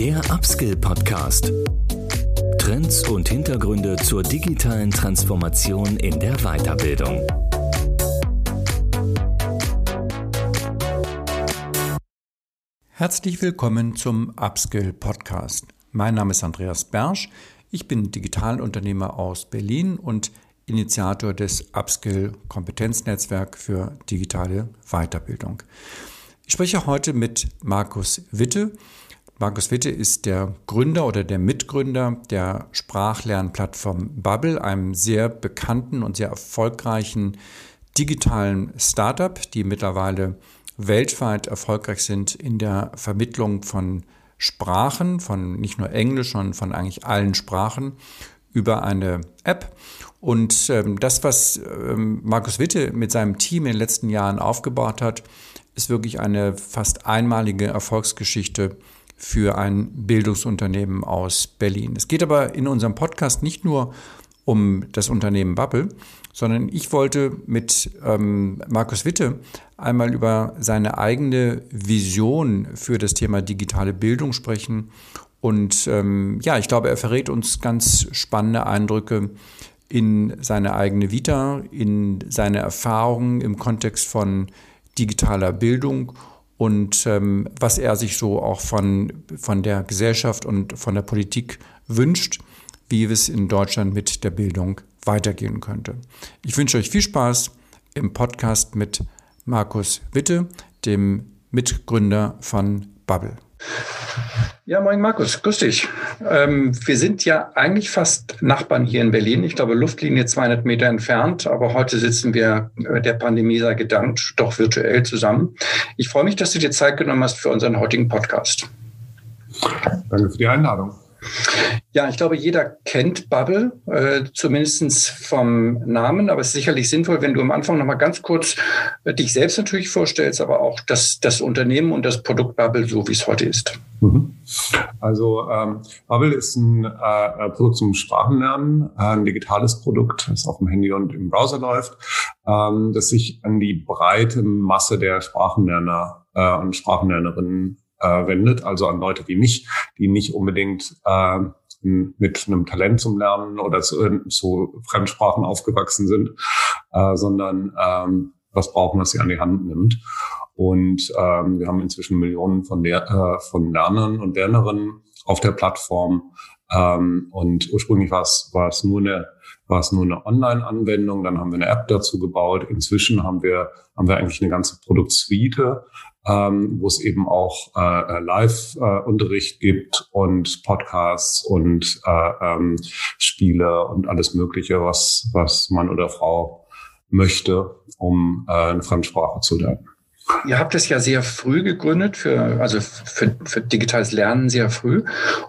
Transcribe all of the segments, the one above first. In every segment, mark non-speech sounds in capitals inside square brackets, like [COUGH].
Der Upskill Podcast. Trends und Hintergründe zur digitalen Transformation in der Weiterbildung. Herzlich willkommen zum Upskill Podcast. Mein Name ist Andreas Bersch. Ich bin Digitalunternehmer aus Berlin und Initiator des Upskill Kompetenznetzwerk für digitale Weiterbildung. Ich spreche heute mit Markus Witte. Markus Witte ist der Gründer oder der Mitgründer der Sprachlernplattform Bubble, einem sehr bekannten und sehr erfolgreichen digitalen Startup, die mittlerweile weltweit erfolgreich sind in der Vermittlung von Sprachen, von nicht nur Englisch, sondern von eigentlich allen Sprachen über eine App. Und ähm, das, was ähm, Markus Witte mit seinem Team in den letzten Jahren aufgebaut hat, ist wirklich eine fast einmalige Erfolgsgeschichte für ein Bildungsunternehmen aus Berlin. Es geht aber in unserem Podcast nicht nur um das Unternehmen Bubble, sondern ich wollte mit ähm, Markus Witte einmal über seine eigene Vision für das Thema digitale Bildung sprechen. Und ähm, ja, ich glaube, er verrät uns ganz spannende Eindrücke in seine eigene Vita, in seine Erfahrungen im Kontext von digitaler Bildung und ähm, was er sich so auch von, von der Gesellschaft und von der Politik wünscht, wie es in Deutschland mit der Bildung weitergehen könnte. Ich wünsche euch viel Spaß im Podcast mit Markus Witte, dem Mitgründer von Bubble. Ja, moin Markus, grüß dich. Ähm, wir sind ja eigentlich fast Nachbarn hier in Berlin. Ich glaube, Luftlinie 200 Meter entfernt. Aber heute sitzen wir äh, der Pandemie sei gedankt doch virtuell zusammen. Ich freue mich, dass du dir Zeit genommen hast für unseren heutigen Podcast. Danke für die Einladung. Ja, ich glaube, jeder kennt Bubble, äh, zumindest vom Namen, aber es ist sicherlich sinnvoll, wenn du am Anfang nochmal ganz kurz äh, dich selbst natürlich vorstellst, aber auch das, das Unternehmen und das Produkt Bubble, so wie es heute ist. Mhm. Also ähm, Bubble ist ein äh, Produkt zum Sprachenlernen, äh, ein digitales Produkt, das auf dem Handy und im Browser läuft, ähm, das sich an die breite Masse der Sprachenlerner äh, und Sprachenlernerinnen äh, wendet, also an Leute wie mich, die nicht unbedingt äh, mit einem Talent zum Lernen oder zu, zu Fremdsprachen aufgewachsen sind, äh, sondern ähm, was brauchen, was sie an die Hand nimmt. Und ähm, wir haben inzwischen Millionen von, Lehr äh, von Lernern und Lernerinnen auf der Plattform. Ähm, und ursprünglich war es, war es nur eine war es nur eine Online-Anwendung, dann haben wir eine App dazu gebaut. Inzwischen haben wir, haben wir eigentlich eine ganze Produktsuite, ähm, wo es eben auch äh, äh, Live-Unterricht gibt und Podcasts und äh, ähm, Spiele und alles Mögliche, was, was Mann oder Frau möchte, um äh, eine Fremdsprache zu lernen. Ihr habt es ja sehr früh gegründet, für, also für, für digitales Lernen sehr früh.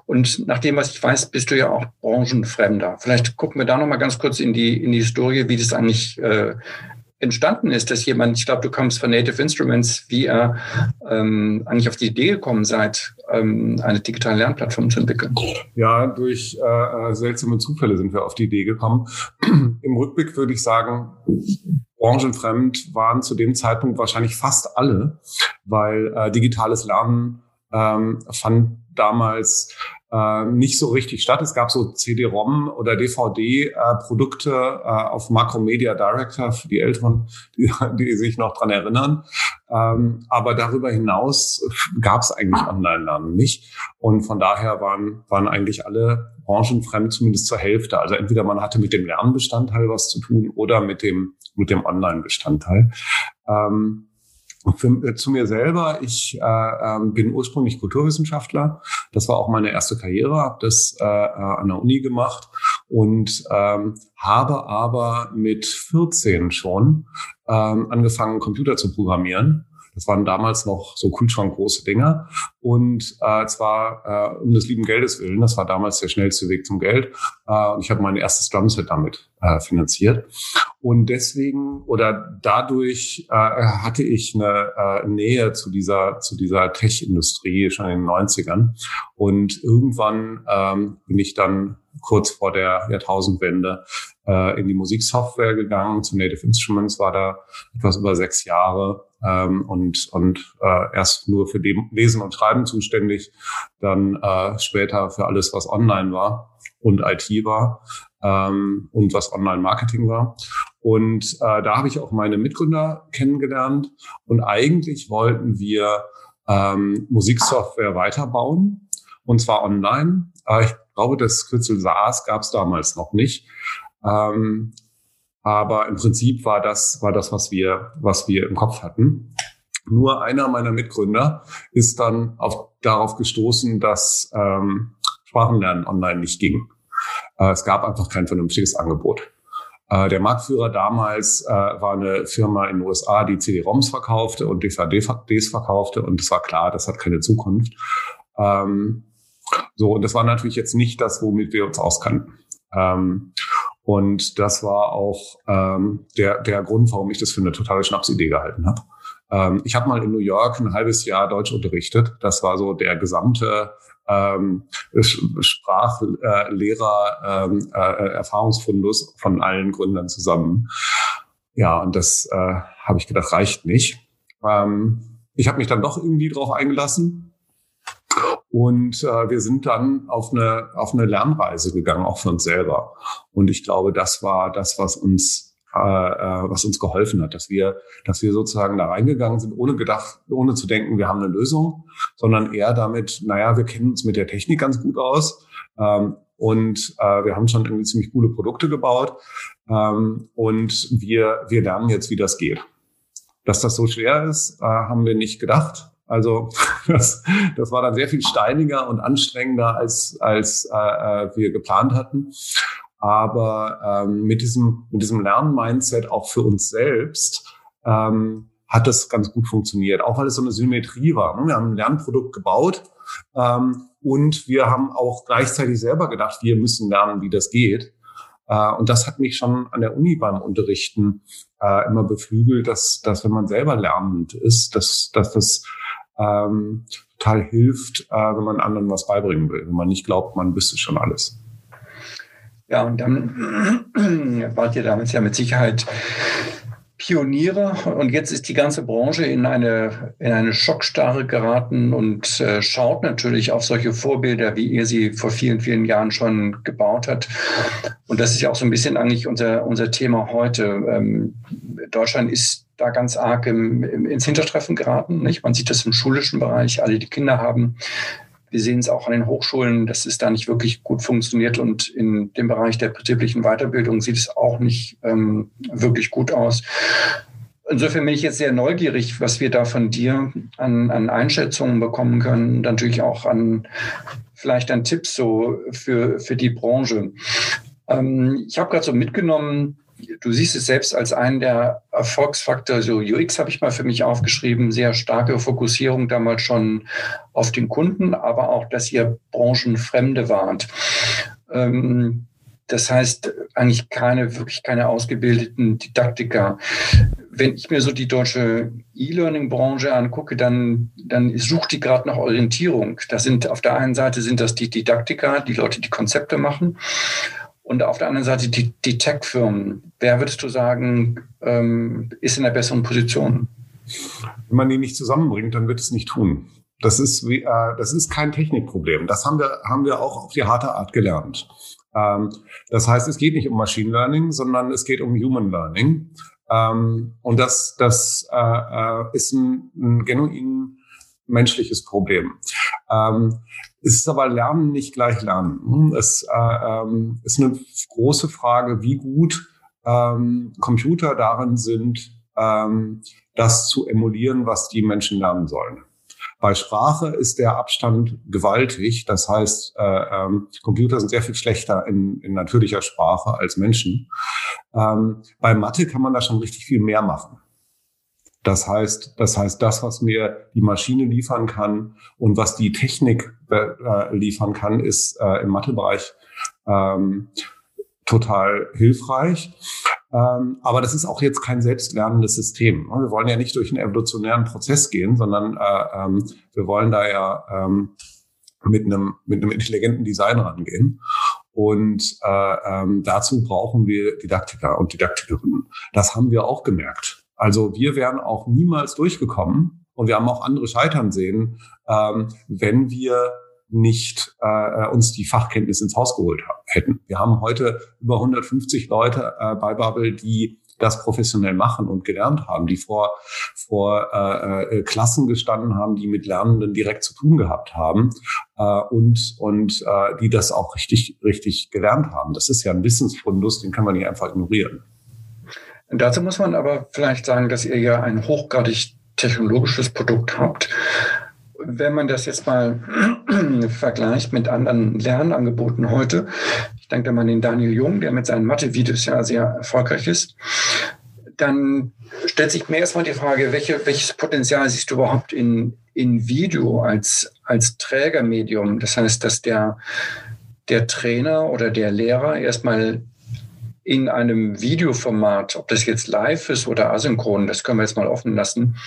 Und nach dem, was ich weiß, bist du ja auch branchenfremder. Vielleicht gucken wir da noch mal ganz kurz in die, in die Historie, wie das eigentlich äh, entstanden ist, dass jemand, ich glaube, du kommst von Native Instruments, wie er ähm, eigentlich auf die Idee gekommen seid, ähm, eine digitale Lernplattform zu entwickeln? Ja, durch äh, seltsame Zufälle sind wir auf die Idee gekommen. [CLEARS THROAT] Im Rückblick würde ich sagen, branchenfremd waren zu dem Zeitpunkt wahrscheinlich fast alle, weil äh, digitales Lernen ähm, fand damals äh, nicht so richtig statt. Es gab so CD-ROM oder DVD-Produkte äh, äh, auf Macromedia Director für die Älteren, [LAUGHS] die, die sich noch dran erinnern. Ähm, aber darüber hinaus gab es eigentlich Online-Lernen nicht. Und von daher waren, waren eigentlich alle branchenfremd, zumindest zur Hälfte. Also entweder man hatte mit dem Lernbestandteil was zu tun oder mit dem, mit dem Online-Bestandteil. Ähm, für, äh, zu mir selber, ich äh, ähm, bin ursprünglich Kulturwissenschaftler. Das war auch meine erste Karriere, habe das äh, äh, an der Uni gemacht und ähm, habe aber mit 14 schon ähm, angefangen, Computer zu programmieren das waren damals noch so Kühlschrankgroße Dinger. Und äh, zwar äh, um des lieben Geldes willen. Das war damals der schnellste Weg zum Geld. Äh, und ich habe mein erstes Drumset damit äh, finanziert. Und deswegen oder dadurch äh, hatte ich eine äh, Nähe zu dieser, zu dieser Tech-Industrie schon in den 90ern. Und irgendwann ähm, bin ich dann kurz vor der Jahrtausendwende äh, in die Musiksoftware gegangen. Zu Native Instruments war da etwas über sechs Jahre ähm, und, und äh, erst nur für dem Lesen und Schreiben zuständig, dann äh, später für alles, was online war und IT war ähm, und was Online-Marketing war. Und äh, da habe ich auch meine Mitgründer kennengelernt. Und eigentlich wollten wir ähm, Musiksoftware weiterbauen, und zwar online. Äh, ich glaube, das Kürzel SaaS gab es damals noch nicht. Ähm, aber im Prinzip war das, war das, was wir, was wir im Kopf hatten. Nur einer meiner Mitgründer ist dann auf, darauf gestoßen, dass ähm, Sprachenlernen online nicht ging. Äh, es gab einfach kein vernünftiges Angebot. Äh, der Marktführer damals äh, war eine Firma in den USA, die CD-ROMs verkaufte und DVDs verkaufte und es war klar, das hat keine Zukunft. Ähm, so, und das war natürlich jetzt nicht das, womit wir uns auskannten. Ähm, und das war auch ähm, der, der Grund, warum ich das für eine totale Schnapsidee gehalten habe. Ähm, ich habe mal in New York ein halbes Jahr Deutsch unterrichtet. Das war so der gesamte ähm, Sprachlehrer ähm, äh, von allen Gründern zusammen. Ja, und das äh, habe ich gedacht, reicht nicht. Ähm, ich habe mich dann doch irgendwie drauf eingelassen und äh, wir sind dann auf eine, auf eine Lernreise gegangen, auch für uns selber. Und ich glaube, das war das, was uns, äh, äh, was uns geholfen hat, dass wir, dass wir sozusagen da reingegangen sind, ohne gedacht, ohne zu denken, wir haben eine Lösung, sondern eher damit, naja, wir kennen uns mit der Technik ganz gut aus. Ähm, und äh, wir haben schon irgendwie ziemlich coole Produkte gebaut. Ähm, und wir, wir lernen jetzt, wie das geht. Dass das so schwer ist, äh, haben wir nicht gedacht. Also [LAUGHS] das, das war dann sehr viel steiniger und anstrengender, als, als äh, äh, wir geplant hatten. Aber ähm, mit diesem, mit diesem Lernmindset auch für uns selbst ähm, hat das ganz gut funktioniert, auch weil es so eine Symmetrie war. Ne? Wir haben ein Lernprodukt gebaut ähm, und wir haben auch gleichzeitig selber gedacht, wir müssen lernen, wie das geht. Äh, und das hat mich schon an der Uni beim Unterrichten äh, immer beflügelt, dass, dass wenn man selber lernend ist, dass, dass das ähm, total hilft, äh, wenn man anderen was beibringen will, wenn man nicht glaubt, man wüsste schon alles. Ja, und dann [CLEARS THROAT] wart ihr damals ja mit Sicherheit Pioniere und jetzt ist die ganze Branche in eine, in eine Schockstarre geraten und äh, schaut natürlich auf solche Vorbilder, wie ihr sie vor vielen, vielen Jahren schon gebaut hat. Und das ist ja auch so ein bisschen eigentlich unser, unser Thema heute. Ähm, Deutschland ist da ganz arg im, im, ins Hintertreffen geraten. Nicht? Man sieht das im schulischen Bereich, alle, die Kinder haben. Wir sehen es auch an den Hochschulen, dass es da nicht wirklich gut funktioniert. Und in dem Bereich der betrieblichen Weiterbildung sieht es auch nicht ähm, wirklich gut aus. Insofern bin ich jetzt sehr neugierig, was wir da von dir an, an Einschätzungen bekommen können, natürlich auch an vielleicht an Tipps so für, für die Branche. Ähm, ich habe gerade so mitgenommen, du siehst es selbst als einen der Erfolgsfaktoren, so UX habe ich mal für mich aufgeschrieben, sehr starke Fokussierung damals schon auf den Kunden, aber auch, dass ihr Branchenfremde wart. Ähm, das heißt eigentlich keine, wirklich keine ausgebildeten Didaktiker. Wenn ich mir so die deutsche E-Learning-Branche angucke, dann, dann sucht die gerade nach Orientierung. Das sind auf der einen Seite sind das die Didaktiker, die Leute, die Konzepte machen und auf der anderen Seite die, die Tech-Firmen. Wer würdest du sagen, ähm, ist in der besseren Position? Wenn man die nicht zusammenbringt, dann wird es nicht tun. Das ist, wie, äh, das ist kein Technikproblem. Das haben wir, haben wir auch auf die harte Art gelernt. Ähm, das heißt, es geht nicht um Machine Learning, sondern es geht um Human Learning. Ähm, und das, das äh, äh ist ein, ein genuin menschliches Problem. Ähm, es ist aber Lernen nicht gleich Lernen. Es äh, ähm, ist eine große Frage, wie gut ähm, Computer darin sind, ähm, das zu emulieren, was die Menschen lernen sollen. Bei Sprache ist der Abstand gewaltig. Das heißt, äh, ähm, Computer sind sehr viel schlechter in, in natürlicher Sprache als Menschen. Ähm, bei Mathe kann man da schon richtig viel mehr machen. Das heißt, das heißt, das, was mir die Maschine liefern kann und was die Technik äh, liefern kann, ist äh, im Mathebereich ähm, total hilfreich. Ähm, aber das ist auch jetzt kein selbstlernendes System. Wir wollen ja nicht durch einen evolutionären Prozess gehen, sondern äh, ähm, wir wollen da ja ähm, mit einem mit einem intelligenten Design rangehen. Und äh, ähm, dazu brauchen wir Didaktiker und Didaktikerinnen. Das haben wir auch gemerkt Also wir wären auch niemals durchgekommen und wir haben auch andere scheitern sehen, ähm, wenn wir nicht äh, uns die Fachkenntnis ins Haus geholt hätten. Wir haben heute über 150 Leute äh, bei Bubble, die das professionell machen und gelernt haben, die vor, vor äh, äh, Klassen gestanden haben, die mit Lernenden direkt zu tun gehabt haben äh, und, und äh, die das auch richtig, richtig gelernt haben. Das ist ja ein Wissensfundus, den kann man nicht einfach ignorieren. Dazu muss man aber vielleicht sagen, dass ihr ja ein hochgradig technologisches Produkt habt. Wenn man das jetzt mal [CLEARS THROAT] vergleicht mit anderen Lernangeboten heute, ich denke da mal an den Daniel Jung, der mit seinen Mathe-Videos ja sehr erfolgreich ist, dann stellt sich mir erstmal die Frage, welche, welches Potenzial siehst du überhaupt in, in Video als, als Trägermedium? Das heißt, dass der, der Trainer oder der Lehrer erstmal in einem Videoformat, ob das jetzt live ist oder asynchron, das können wir jetzt mal offen lassen,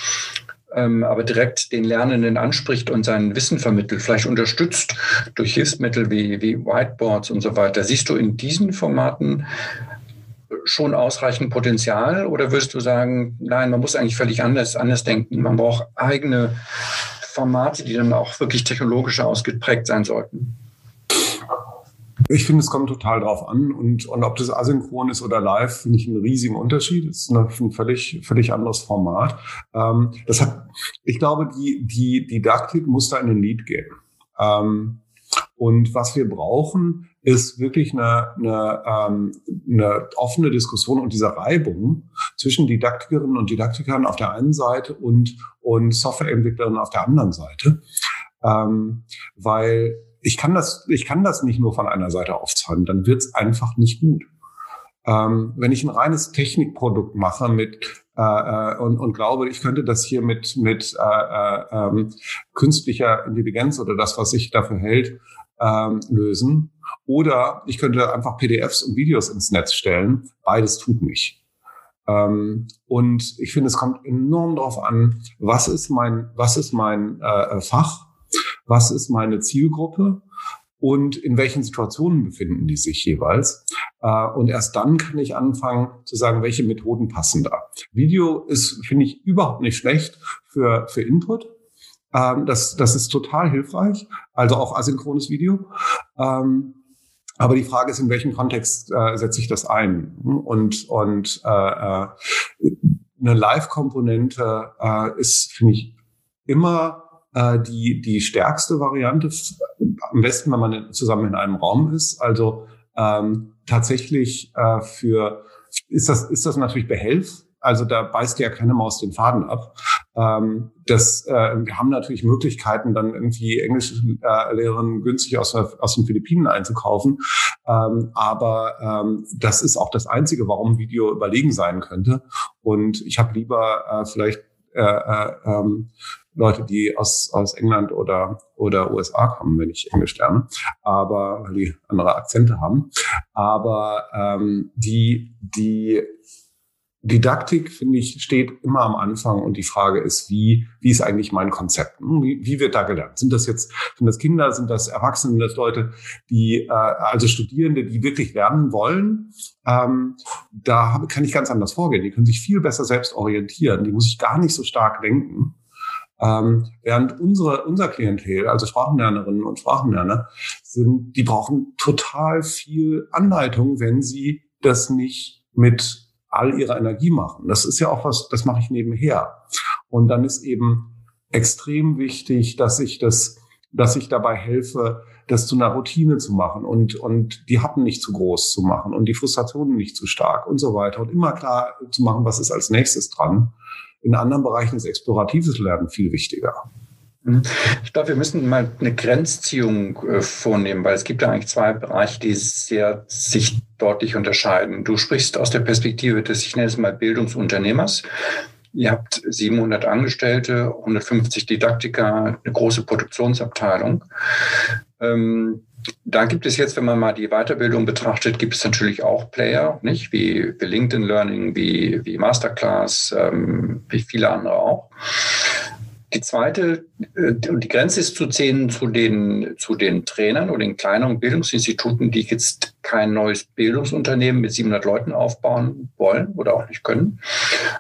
ähm, aber direkt den Lernenden anspricht und sein Wissen vermittelt, vielleicht unterstützt durch Hilfsmittel wie, wie Whiteboards und so weiter. Siehst du in diesen Formaten schon ausreichend Potenzial oder wirst du sagen, nein, man muss eigentlich völlig anders, anders denken. Man braucht eigene Formate, die dann auch wirklich technologisch ausgeprägt sein sollten? Ich finde, es kommt total drauf an. Und, und ob das asynchron ist oder live, finde ich einen riesigen Unterschied. Das ist ein völlig, völlig anderes Format. Ähm, das hat, ich glaube, die, die Didaktik muss da in den Lied gehen. Ähm, und was wir brauchen, ist wirklich eine, eine, ähm, eine offene Diskussion und diese Reibung zwischen Didaktikerinnen und Didaktikern auf der einen Seite und, und Softwareentwicklerinnen auf der anderen Seite. Ähm, weil ich kann das, ich kann das nicht nur von einer Seite aufzahlen, dann wird es einfach nicht gut. Ähm, wenn ich ein reines Technikprodukt mache mit äh, äh, und, und glaube, ich könnte das hier mit mit äh, äh, ähm, künstlicher Intelligenz oder das, was sich dafür hält, ähm, lösen, oder ich könnte einfach PDFs und Videos ins Netz stellen. Beides tut nicht. Ähm, und ich finde, es kommt enorm darauf an, was ist mein was ist mein äh, Fach was ist meine Zielgruppe und in welchen Situationen befinden die sich jeweils. Äh, und erst dann kann ich anfangen zu sagen, welche Methoden passen da. Video ist, finde ich, überhaupt nicht schlecht für, für Input. Ähm, das, das ist total hilfreich, also auch asynchrones Video. Ähm, aber die Frage ist, in welchem Kontext äh, setze ich das ein? Und, und äh, eine Live-Komponente ist, finde ich, immer äh, die, die stärkste Variante, am besten, wenn man zusammen in einem Raum ist. Also ähm, tatsächlich äh, für ist das, ist das natürlich Behelf. Also da beißt ja keine Maus den Faden ab. Ähm, das, äh, wir haben natürlich Möglichkeiten, dann irgendwie Englischlehrerinnen äh, günstig aus, aus den Philippinen einzukaufen. Ähm, aber ähm, das ist auch das Einzige, warum Video überlegen sein könnte. Und ich habe lieber äh, vielleicht äh, äh, ähm, Leute, die aus, aus England oder, oder USA kommen, wenn ich Englisch lerne, aber weil die andere Akzente haben. Aber ähm, die, die Didaktik, finde ich, steht immer am Anfang und die Frage ist, wie, wie ist eigentlich mein Konzept? Hm, wie, wie wird da gelernt? Sind das jetzt, sind das Kinder, sind das Erwachsene, sind das Leute, die, äh, also Studierende, die wirklich lernen wollen? Ähm, da kann ich ganz anders vorgehen. Die können sich viel besser selbst orientieren. Die muss ich gar nicht so stark denken. Ähm, während unsere, unser Klientel, also Sprachenlernerinnen und Sprachenlerner, sind, die brauchen total viel Anleitung, wenn sie das nicht mit all ihrer Energie machen. Das ist ja auch was, das mache ich nebenher. Und dann ist eben extrem wichtig, dass ich das, dass ich dabei helfe, das zu einer Routine zu machen und, und die Happen nicht zu groß zu machen und die Frustrationen nicht zu stark und so weiter und immer klar zu machen, was ist als nächstes dran. In anderen Bereichen ist exploratives Lernen viel wichtiger. Mhm. Ich glaube, wir müssen mal eine Grenzziehung äh, vornehmen, weil es gibt ja eigentlich zwei Bereiche, die sehr sich deutlich unterscheiden. Du sprichst aus der Perspektive des, ich nenne es mal, Bildungsunternehmers. Ihr habt 700 Angestellte, 150 Didaktiker, eine große Produktionsabteilung. Ähm, da gibt es jetzt, wenn man mal die Weiterbildung betrachtet, gibt es natürlich auch Player, nicht? Wie, wie LinkedIn Learning, wie, wie Masterclass, ähm, wie viele andere auch die zweite, äh, die Grenze ist zu ziehen zu den, zu den Trainern oder den kleineren Bildungsinstituten, die jetzt kein neues Bildungsunternehmen mit 700 Leuten aufbauen wollen oder auch nicht können,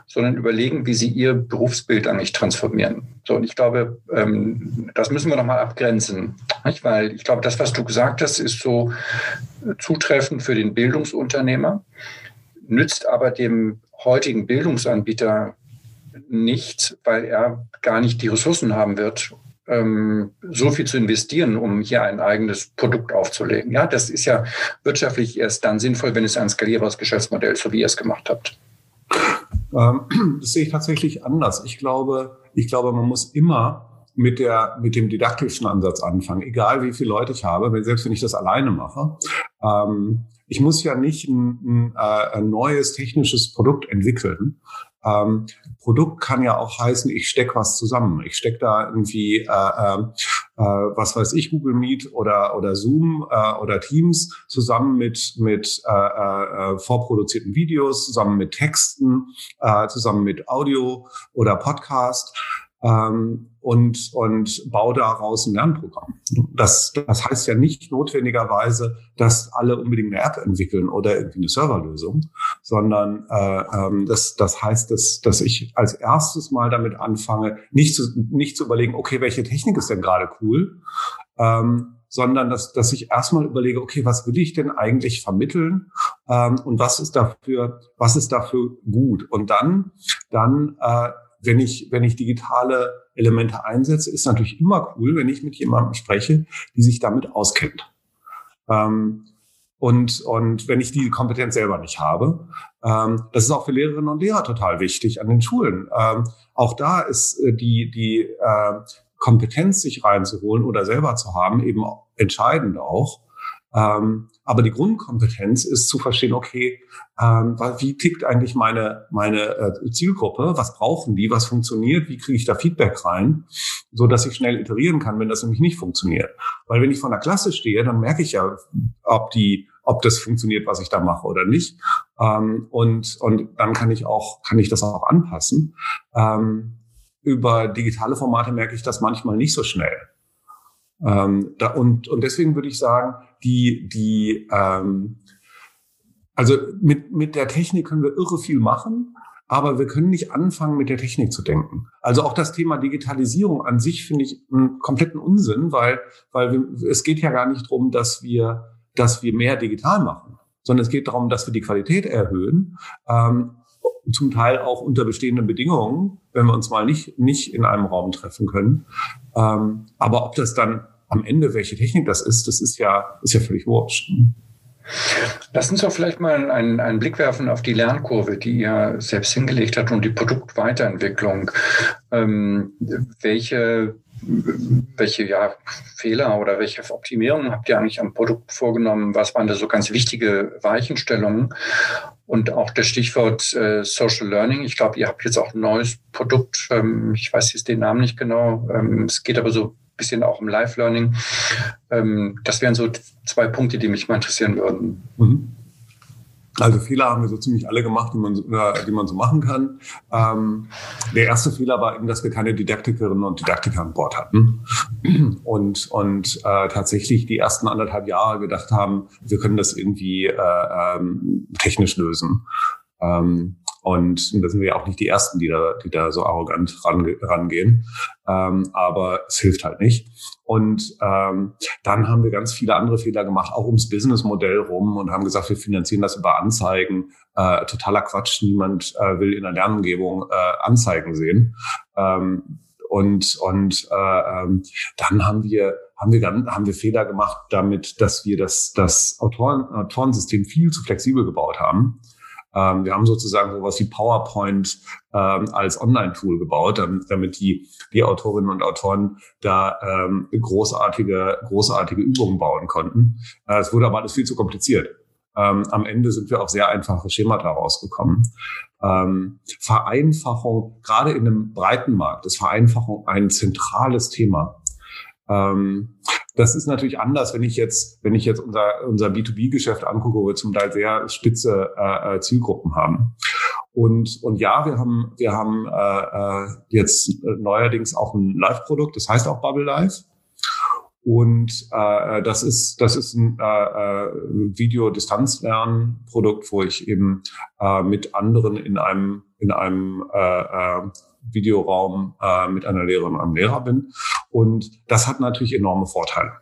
sondern überlegen, wie sie ihr Berufsbild eigentlich transformieren. So, und ich glaube, ähm, das müssen wir nochmal abgrenzen, nicht? weil ich glaube, das, was du gesagt hast, ist so zutreffend für den Bildungsunternehmer, nützt aber dem heutigen Bildungsanbieter nicht, weil er gar nicht die Ressourcen haben wird, ähm, so viel zu investieren, um hier ein eigenes Produkt aufzulegen. Ja, das ist ja wirtschaftlich erst dann sinnvoll, wenn es ein skalierbares Geschäftsmodell, so wie ihr es gemacht habt. Ähm, [CLEARS THROAT] das sehe ich tatsächlich anders. Ich glaube, ich glaube, man muss immer mit der, mit dem didaktischen Ansatz anfangen, egal wie viele Leute ich habe, selbst wenn ich das alleine mache. Ähm, ich muss ja nicht ein, ein, äh, ein neues technisches Produkt entwickeln. Ähm, Produkt kann ja auch heißen, ich stecke was zusammen. Ich stecke da irgendwie, äh, äh, äh, was weiß ich, Google Meet oder, oder Zoom äh, oder Teams zusammen mit, mit äh, äh, vorproduzierten Videos, zusammen mit Texten, äh, zusammen mit Audio oder Podcast ähm, und, und baue daraus ein Lernprogramm. Das, das heißt ja nicht notwendigerweise, dass alle unbedingt eine App entwickeln oder irgendwie eine Serverlösung, sondern äh, ähm, das, das heißt, dass, dass ich als erstes mal damit anfange, nicht zu, nicht zu überlegen, okay, welche Technik ist denn gerade cool, ähm, sondern dass, dass ich erstmal überlege, okay, was will ich denn eigentlich vermitteln ähm, und was ist dafür, was ist dafür gut? Und dann, dann äh, wenn ich, wenn ich digitale Elemente einsetze, ist natürlich immer cool, wenn ich mit jemandem spreche, die sich damit auskennt. Ähm, und, und wenn ich die Kompetenz selber nicht habe, ähm, das ist auch für Lehrerinnen und Lehrer total wichtig an den Schulen. Ähm, auch da ist äh, die, die äh, Kompetenz, sich reinzuholen oder selber zu haben, eben entscheidend auch. Ähm, aber die Grundkompetenz ist zu verstehen, okay, ähm, wie tickt eigentlich meine, meine äh, Zielgruppe? Was brauchen die? Was funktioniert? Wie kriege ich da Feedback rein? So dass ich schnell iterieren kann, wenn das nämlich nicht funktioniert. Weil wenn ich vor der Klasse stehe, dann merke ich ja, ob die, ob das funktioniert, was ich da mache oder nicht. Ähm, und, und dann kann ich auch, kann ich das auch anpassen. Ähm, über digitale Formate merke ich das manchmal nicht so schnell. Ähm, da, und, und deswegen würde ich sagen, die, die, ähm, also mit, mit der Technik können wir irre viel machen, aber wir können nicht anfangen, mit der Technik zu denken. Also auch das Thema Digitalisierung an sich finde ich einen kompletten Unsinn, weil, weil wir, es geht ja gar nicht darum, dass wir, dass wir mehr digital machen, sondern es geht darum, dass wir die Qualität erhöhen. Ähm, zum Teil auch unter bestehenden Bedingungen, wenn wir uns mal nicht, nicht in einem Raum treffen können. Ähm, aber ob das dann am Ende, welche Technik das ist, das ist ja, ist ja völlig wurscht. Lass uns doch vielleicht mal einen, einen Blick werfen auf die Lernkurve, die ihr selbst hingelegt habt und die Produktweiterentwicklung. Ähm, welche welche ja, Fehler oder welche Optimierungen habt ihr eigentlich am Produkt vorgenommen? Was waren da so ganz wichtige Weichenstellungen? Und auch das Stichwort äh, Social Learning. Ich glaube, ihr habt jetzt auch ein neues Produkt. Ähm, ich weiß jetzt den Namen nicht genau. Ähm, es geht aber so bisschen auch im Live-Learning. Ähm, das wären so zwei Punkte, die mich mal interessieren würden. Mhm. Also Fehler haben wir so ziemlich alle gemacht, die man, die man so machen kann. Ähm, der erste Fehler war eben, dass wir keine Didaktikerinnen und Didaktiker an Bord hatten und, und äh, tatsächlich die ersten anderthalb Jahre gedacht haben, wir können das irgendwie äh, ähm, technisch lösen. Ähm, und da sind wir ja auch nicht die Ersten, die da, die da so arrogant range, rangehen. Ähm, aber es hilft halt nicht. Und ähm, dann haben wir ganz viele andere Fehler gemacht, auch ums Businessmodell rum und haben gesagt, wir finanzieren das über Anzeigen. Äh, totaler Quatsch. Niemand äh, will in der Lernumgebung äh, Anzeigen sehen. Ähm, und und äh, ähm, dann haben wir haben wir dann haben wir Fehler gemacht damit, dass wir das das Autoren, Autorensystem viel zu flexibel gebaut haben. Ähm, wir haben sozusagen sowas wie PowerPoint ähm, als Online-Tool gebaut, damit, damit die, die Autorinnen und Autoren da ähm, großartige, großartige Übungen bauen konnten. Äh, es wurde aber alles viel zu kompliziert. Ähm, am Ende sind wir auf sehr einfache Schemata rausgekommen. Ähm, Vereinfachung, gerade in einem breiten Markt, ist Vereinfachung ein zentrales Thema. Ähm, das ist natürlich anders, wenn ich jetzt, wenn ich jetzt unser, unser B2B-Geschäft angucke, wo wir zum Teil sehr spitze äh, äh, Zielgruppen haben. Und, und ja, wir haben, wir haben äh, äh jetzt neuerdings auch ein Live-Produkt, das heißt auch Bubble Live. Und äh, das ist das ist ein äh, Videodistanzlernprodukt, wo ich eben äh, mit anderen in einem in einem äh, äh, Videoraum äh, mit einer Lehrerin und einem Lehrer bin. Und das hat natürlich enorme Vorteile.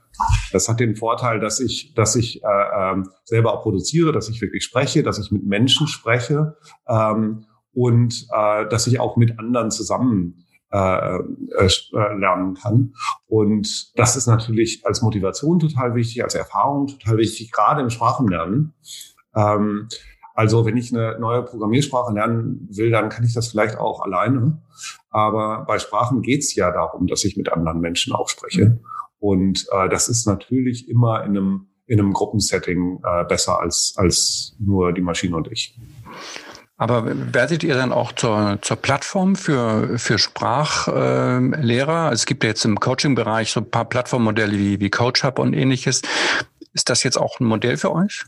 Das hat den Vorteil, dass ich, dass ich äh, äh, selber auch produziere, dass ich wirklich spreche, dass ich mit Menschen spreche ähm, und äh, dass ich auch mit anderen zusammen äh, äh, lernen kann. Und das ist natürlich als Motivation total wichtig, als Erfahrung total wichtig, gerade im Sprachenlernen. Ähm, also wenn ich eine neue Programmiersprache lernen will, dann kann ich das vielleicht auch alleine. Aber bei Sprachen geht es ja darum, dass ich mit anderen Menschen auch spreche. Und äh, das ist natürlich immer in einem, in einem Gruppensetting äh, besser als, als nur die Maschine und ich. Aber werdet ihr dann auch zur, zur Plattform für, für Sprachlehrer? Äh, es gibt ja jetzt im Coaching-Bereich so ein paar Plattformmodelle wie, wie CoachHub und ähnliches. Ist das jetzt auch ein Modell für euch?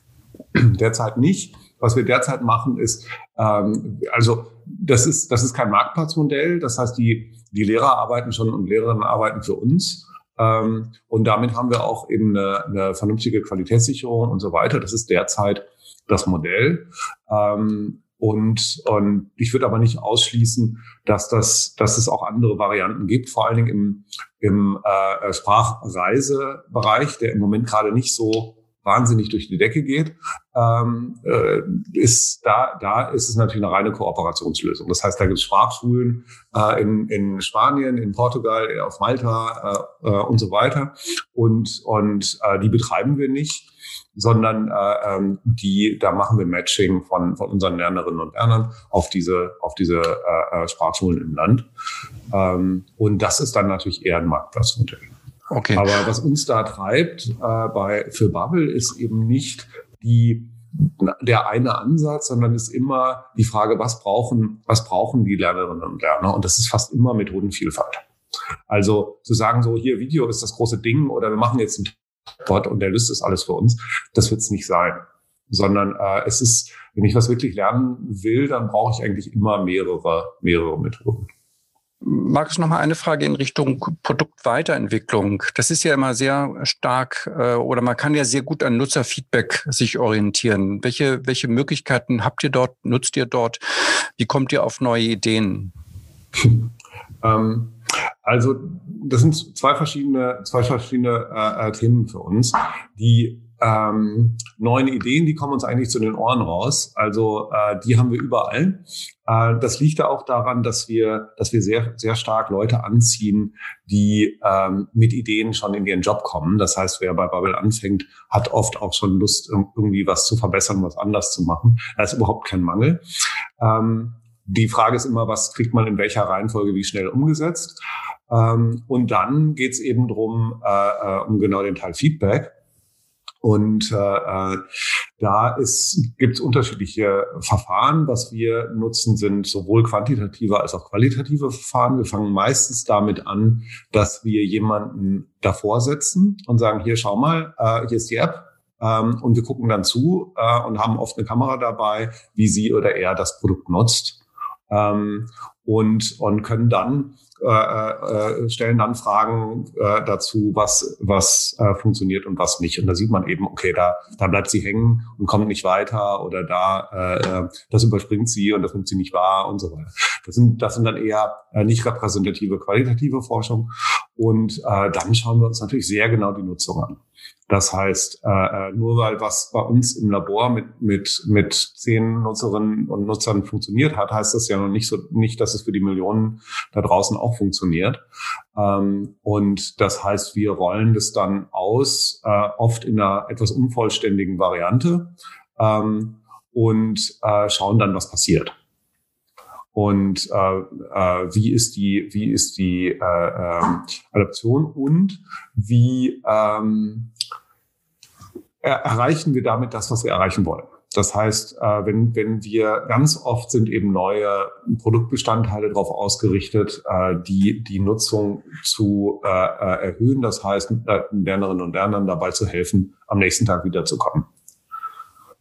Derzeit nicht. Was wir derzeit machen ist, ähm, also das ist, das ist kein Marktplatzmodell. Das heißt, die, die Lehrer arbeiten schon und Lehrerinnen arbeiten für uns. Ähm, und damit haben wir auch eben eine, eine vernünftige Qualitätssicherung und so weiter. Das ist derzeit das Modell. Ähm, und, und ich würde aber nicht ausschließen, dass, das, dass es auch andere Varianten gibt, vor allen Dingen im, im äh, Sprachreisebereich, der im Moment gerade nicht so wahnsinnig durch die Decke geht, ähm, äh, ist da, da ist es natürlich eine reine Kooperationslösung. Das heißt, da gibt es Sprachschulen äh, in, in Spanien, in Portugal, auf Malta äh, äh, und so weiter. Und, und äh, die betreiben wir nicht sondern äh, ähm, die, da machen wir Matching von, von unseren Lernerinnen und Lernern auf diese, auf diese äh, äh Sprachschulen im Land. Ähm, und das ist dann natürlich eher ein Marktplatzmodell. Okay. Aber was uns da treibt äh, bei, für Bubble ist eben nicht die, der eine Ansatz, sondern ist immer die Frage, was brauchen, was brauchen die Lernerinnen und Lerner? Und das ist fast immer Methodenvielfalt. Also zu sagen, so hier Video ist das große Ding oder wir machen jetzt ein Bot und der löst das alles für uns, das wird es nicht sein. Sondern äh, es ist, wenn ich was wirklich lernen will, dann brauche ich eigentlich immer mehrere, mehrere Methoden. Markus, noch mal eine Frage in Richtung Produktweiterentwicklung. Das ist ja immer sehr stark äh, oder man kann ja sehr gut an Nutzerfeedback sich orientieren. Welche, welche Möglichkeiten habt ihr dort, nutzt ihr dort? Wie kommt ihr auf neue Ideen? [LAUGHS] ähm, also das sind zwei verschiedene, zwei verschiedene äh, äh, Themen für uns. Die ähm, neuen Ideen, die kommen uns eigentlich zu den Ohren raus. Also äh, die haben wir überall. Äh, das liegt ja auch daran, dass wir, dass wir sehr, sehr stark Leute anziehen, die ähm, mit Ideen schon in ihren Job kommen. Das heißt, wer bei Bubble anfängt, hat oft auch schon Lust, irgendwie was zu verbessern, was anders zu machen. Da ist überhaupt kein Mangel. Ähm, die Frage ist immer, was kriegt man in welcher Reihenfolge wie schnell umgesetzt? Ähm, und dann geht es eben drum äh, äh, um genau den Teil Feedback. Und äh, äh da gibt es unterschiedliche Verfahren. Was wir nutzen, sind sowohl quantitative als auch qualitative Verfahren. Wir fangen meistens damit an, dass wir jemanden davor setzen und sagen, hier schau mal, äh, hier ist die App. Ähm, und wir gucken dann zu äh, und haben oft eine Kamera dabei, wie sie oder er das Produkt nutzt. Ähm, und, und können dann äh, äh, stellen dann Fragen äh, dazu, was was äh, funktioniert und was nicht. Und da sieht man eben, okay, da da bleibt sie hängen und kommt nicht weiter oder da äh, äh das überspringt sie und das nimmt sie nicht wahr und so weiter. Das sind das sind dann eher äh, nicht repräsentative qualitative Forschung. Und äh, dann schauen wir uns natürlich sehr genau die Nutzung an. Das heißt, äh, äh, nur weil was bei uns im Labor mit, mit, mit zehn Nutzerinnen und Nutzern funktioniert hat, heißt das ja noch nicht so, nicht, dass es für die Millionen da draußen auch funktioniert. Ähm, und das heißt, wir rollen das dann aus, äh, oft in einer etwas unvollständigen Variante ähm, und äh, schauen dann, was passiert und äh, äh, wie ist die wie ist die äh, äh, Adaption und wie ähm, erreichen wir damit das, was wir erreichen wollen. Das heißt, äh, wenn, wenn wir ganz oft sind eben neue Produktbestandteile darauf ausgerichtet, äh, die die Nutzung zu äh, erhöhen. Das heißt, Lernerinnen und Lernern dabei zu helfen, am nächsten Tag wiederzukommen.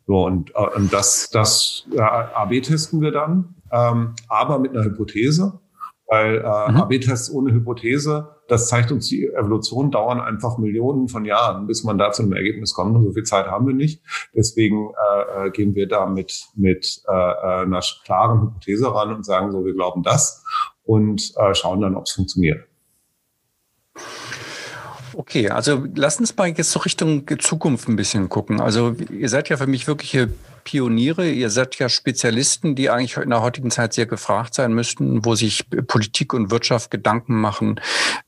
So, und, und das, das AB testen wir dann, ähm, aber mit einer Hypothese. Weil mhm. AB-Tests ohne Hypothese, das zeigt uns die Evolution, dauern einfach Millionen von Jahren, bis man da zu einem Ergebnis kommt. Und so viel Zeit haben wir nicht. Deswegen äh, äh gehen wir da mit, mit äh, äh, einer klaren Hypothese ran und sagen so, wir glauben das und äh, schauen dann, ob es funktioniert. Okay, also lass uns mal jetzt so Richtung Zukunft ein bisschen gucken. Also ihr seid ja für mich wirkliche Pioniere, ihr seid ja Spezialisten, die eigentlich in der heutigen Zeit sehr gefragt sein müssten, wo sich Politik und Wirtschaft Gedanken machen,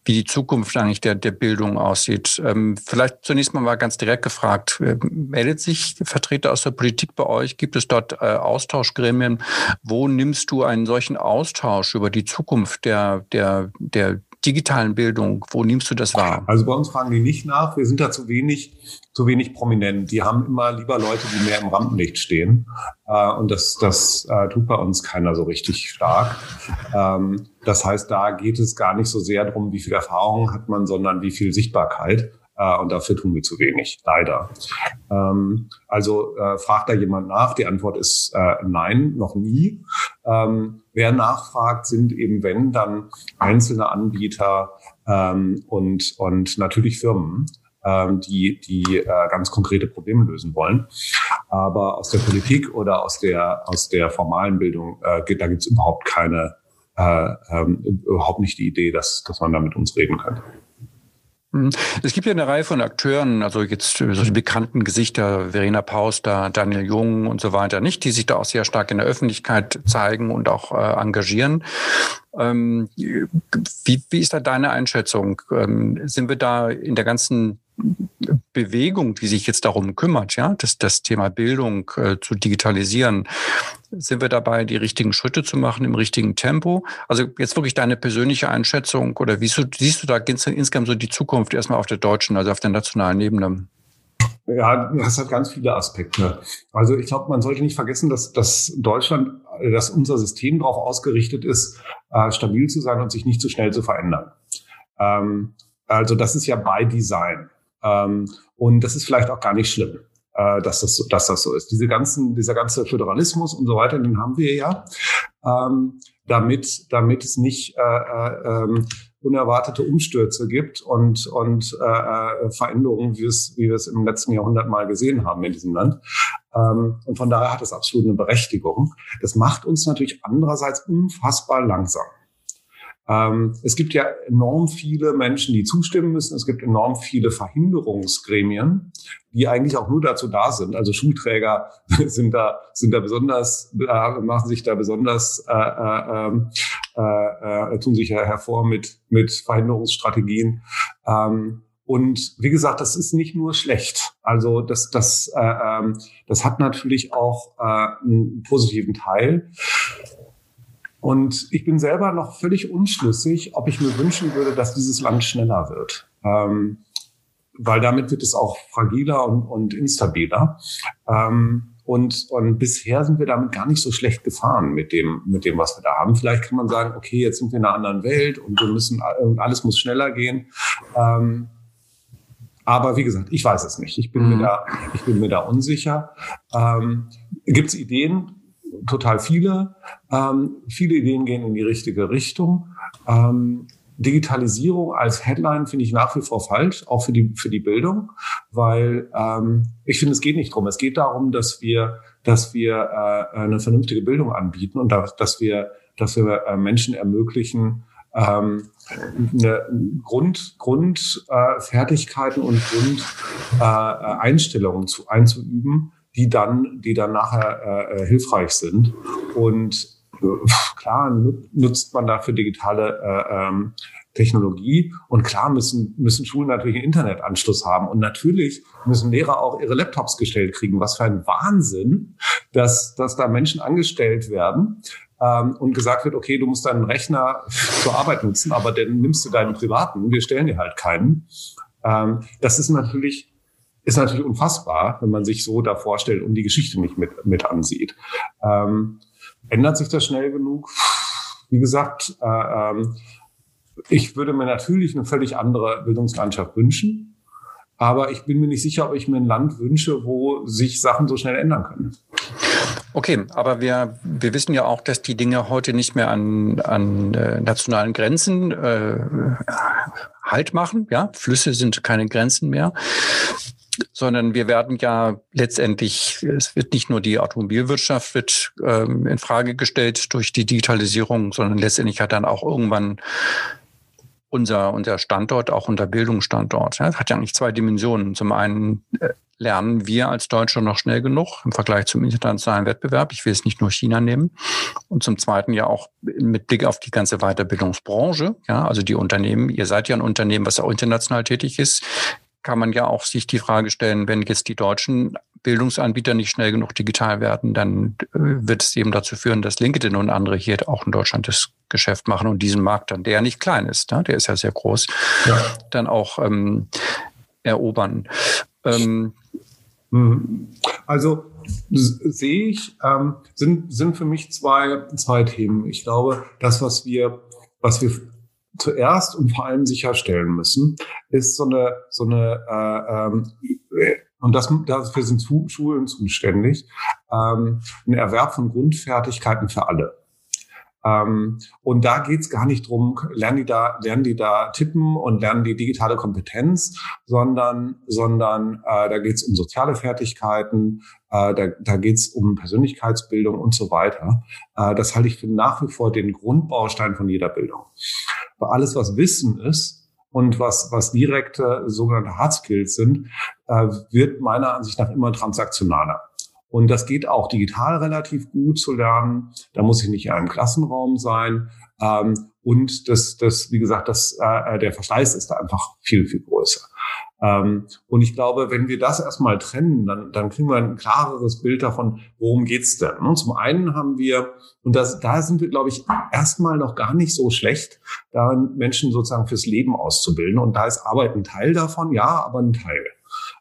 wie die Zukunft eigentlich der, der Bildung aussieht. Ähm, vielleicht zunächst mal mal ganz direkt gefragt, äh, meldet sich Vertreter aus der Politik bei euch? Gibt es dort äh, Austauschgremien? Wo nimmst du einen solchen Austausch über die Zukunft der, der, der digitalen Bildung? Wo nimmst du das wahr? Also bei uns fragen die nicht nach. Wir sind da zu wenig, zu wenig prominent. Die haben immer lieber Leute, die mehr im Rampenlicht stehen. Äh, und das, das äh, tut bei uns keiner so richtig stark. Ähm, das heißt, da geht es gar nicht so sehr darum, wie viel Erfahrung hat man, sondern wie viel Sichtbarkeit. Äh, und dafür tun wir zu wenig, leider. Ähm, also fragt da jemand nach? Die Antwort ist nein, noch nie. Wer nachfragt, sind eben wenn dann einzelne Anbieter ähm, und, und natürlich Firmen ähm, die, die äh, ganz konkrete Probleme lösen wollen. Aber aus der Politik oder aus der, aus der formalen Bildung, äh, da gibt es überhaupt keine, äh, ähm, überhaupt nicht die Idee, dass, dass man da mit uns reden könnte. Mhm. Es gibt ja eine Reihe von Akteuren, also jetzt solche bekannten Gesichter, Verena Pauster, Daniel Jung und so weiter, nicht, die sich da auch sehr stark in der Öffentlichkeit zeigen und auch äh, engagieren. Ähm, wie, wie ist da deine Einschätzung? Ähm, sind wir da in der ganzen Bewegung, die sich jetzt darum kümmert, ja, das, das Thema Bildung äh, zu digitalisieren, sind wir dabei, die richtigen Schritte zu machen im richtigen Tempo? Also jetzt wirklich deine persönliche Einschätzung oder wie siehst du da insgesamt so die Zukunft erstmal auf der deutschen, also auf der nationalen Ebene? Ja, das hat ganz viele Aspekte. Also ich glaube, man sollte nicht vergessen, dass, dass Deutschland, dass unser System darauf ausgerichtet ist, äh, stabil zu sein und sich nicht zu schnell zu verändern. Ähm, also das ist ja by Design. Ähm, und das ist vielleicht auch gar nicht schlimm, äh, dass, das, dass das so ist. Diese ganzen, dieser ganze Föderalismus und so weiter, den haben wir ja, ähm, damit, damit es nicht äh, äh, ähm, unerwartete Umstürze gibt und, und äh, äh, Veränderungen, wie, wir es im letzten Jahrhundert mal gesehen haben in diesem Land. Ähm, und von daher hat es absolut eine Berechtigung. Das macht uns natürlich andererseits unfassbar langsam. Ähm, es gibt ja enorm viele Menschen, die zustimmen müssen. Es gibt enorm viele Verhinderungsgremien, die eigentlich auch nur dazu da sind. Also Schulträger [LAUGHS] sind da, sind da besonders, äh, machen sich da besonders, äh, äh, äh, äh, tun sich ja hervor mit, mit Verhinderungsstrategien. Ähm, und wie gesagt, das ist nicht nur schlecht. Also das, das, äh, ähm, das hat natürlich auch äh, einen positiven Teil. Und ich bin selber noch völlig unschlüssig, ob ich mir wünschen würde, dass dieses Land schneller wird. Ähm, weil damit wird es auch fragiler und, und instabiler. Ähm, und, und bisher sind wir damit gar nicht so schlecht gefahren mit dem, mit dem, was wir da haben. Vielleicht kann man sagen, okay, jetzt sind wir in einer anderen Welt und wir müssen, alles muss schneller gehen. Ähm, aber wie gesagt, ich weiß es nicht. Ich bin mhm. mir da, ich bin mir da unsicher. Ähm, Gibt es Ideen? Total viele. Ähm, viele Ideen gehen in die richtige Richtung. Ähm, Digitalisierung als Headline finde ich nach wie vor falsch, auch für die, für die Bildung, weil ähm, ich finde, es geht nicht drum. Es geht darum, dass wir, dass wir äh, eine vernünftige Bildung anbieten und da, dass wir, dass wir äh, Menschen ermöglichen, ähm, eine Grund, Grundfertigkeiten äh, und Grundeinstellungen äh, zu, einzuüben, die dann, die dann nachher äh, äh hilfreich sind. Und äh, klar nutzt man dafür digitale äh, ähm, Technologie und klar müssen, müssen Schulen natürlich einen Internetanschluss haben und natürlich müssen Lehrer auch ihre Laptops gestellt kriegen. Was für ein Wahnsinn, dass, dass da Menschen angestellt werden ähm, und gesagt wird, okay, du musst deinen Rechner zur Arbeit nutzen, aber dann nimmst du deinen privaten, wir stellen dir halt keinen. Ähm, das ist natürlich ist natürlich unfassbar, wenn man sich so da vorstellt und die Geschichte nicht mit, mit ansieht. Ähm, ändert sich das schnell genug? Wie gesagt, äh, ähm, ich würde mir natürlich eine völlig andere Bildungslandschaft wünschen. aber ich bin mir nicht sicher, ob ich mir ein Land wünsche, wo sich Sachen so schnell ändern können. Okay, aber wir, wir wissen ja auch, dass die Dinge heute nicht mehr an, an äh, nationalen Grenzen äh, Halt machen. Ja, Flüsse sind keine Grenzen mehr sondern wir werden ja letztendlich, es wird nicht nur die Automobilwirtschaft wird ähm, in Frage gestellt durch die Digitalisierung, sondern letztendlich hat dann auch irgendwann unser, unser Standort, auch unser Bildungsstandort. Ja, hat ja eigentlich zwei Dimensionen. Zum einen äh, lernen wir als Deutsche noch schnell genug im Vergleich zum internationalen Wettbewerb. Ich will es nicht nur China nehmen. Und zum Zweiten ja auch mit Blick auf die ganze Weiterbildungsbranche. Ja, also die Unternehmen. Ihr seid ja ein Unternehmen, was auch international tätig ist. Kann man ja auch sich die Frage stellen, wenn jetzt die deutschen Bildungsanbieter nicht schnell genug digital werden, dann äh, wird es eben dazu führen, dass LinkedIn und andere hier auch in Deutschland das Geschäft machen und diesen Markt dann, der ja nicht klein ist, ne? der ist ja sehr groß, ja. dann auch ähm, erobern. Ähm, Mhm. Also sehe ich, ähm, sind, sind für mich zwei, zwei Themen. Ich glaube, das, was wir, was wir zuerst und vor allem sicherstellen müssen, ist so eine, so eine äh, ähm, und das, dafür sind Schulen zuständig, ähm, ein Erwerb von Grundfertigkeiten für alle. Ähm, und da geht's gar nicht drum, lernen die da, lernen die da tippen und lernen die digitale Kompetenz, sondern, sondern äh, da geht's um soziale Fertigkeiten, äh, da, da geht's um Persönlichkeitsbildung und so weiter. Äh, das halte ich für nach wie vor den Grundbaustein von jeder Bildung. Aber alles, was Wissen ist, und was, was direkte sogenannte Hard Skills sind, äh, wird meiner Ansicht nach immer transaktionaler. Und das geht auch digital relativ gut zu lernen. Da muss ich nicht in einem Klassenraum sein. Ähm, und das, das, wie gesagt, das, äh, der Verschleiß ist da einfach viel, viel größer. Ähm, und ich glaube, wenn wir das erstmal trennen, dann, dann kriegen wir ein klareres Bild davon, worum geht's denn. Und zum einen haben wir, und das, da sind wir, glaube ich, erstmal noch gar nicht so schlecht, da Menschen sozusagen fürs Leben auszubilden. Und da ist Arbeit ein Teil davon, ja, aber ein Teil.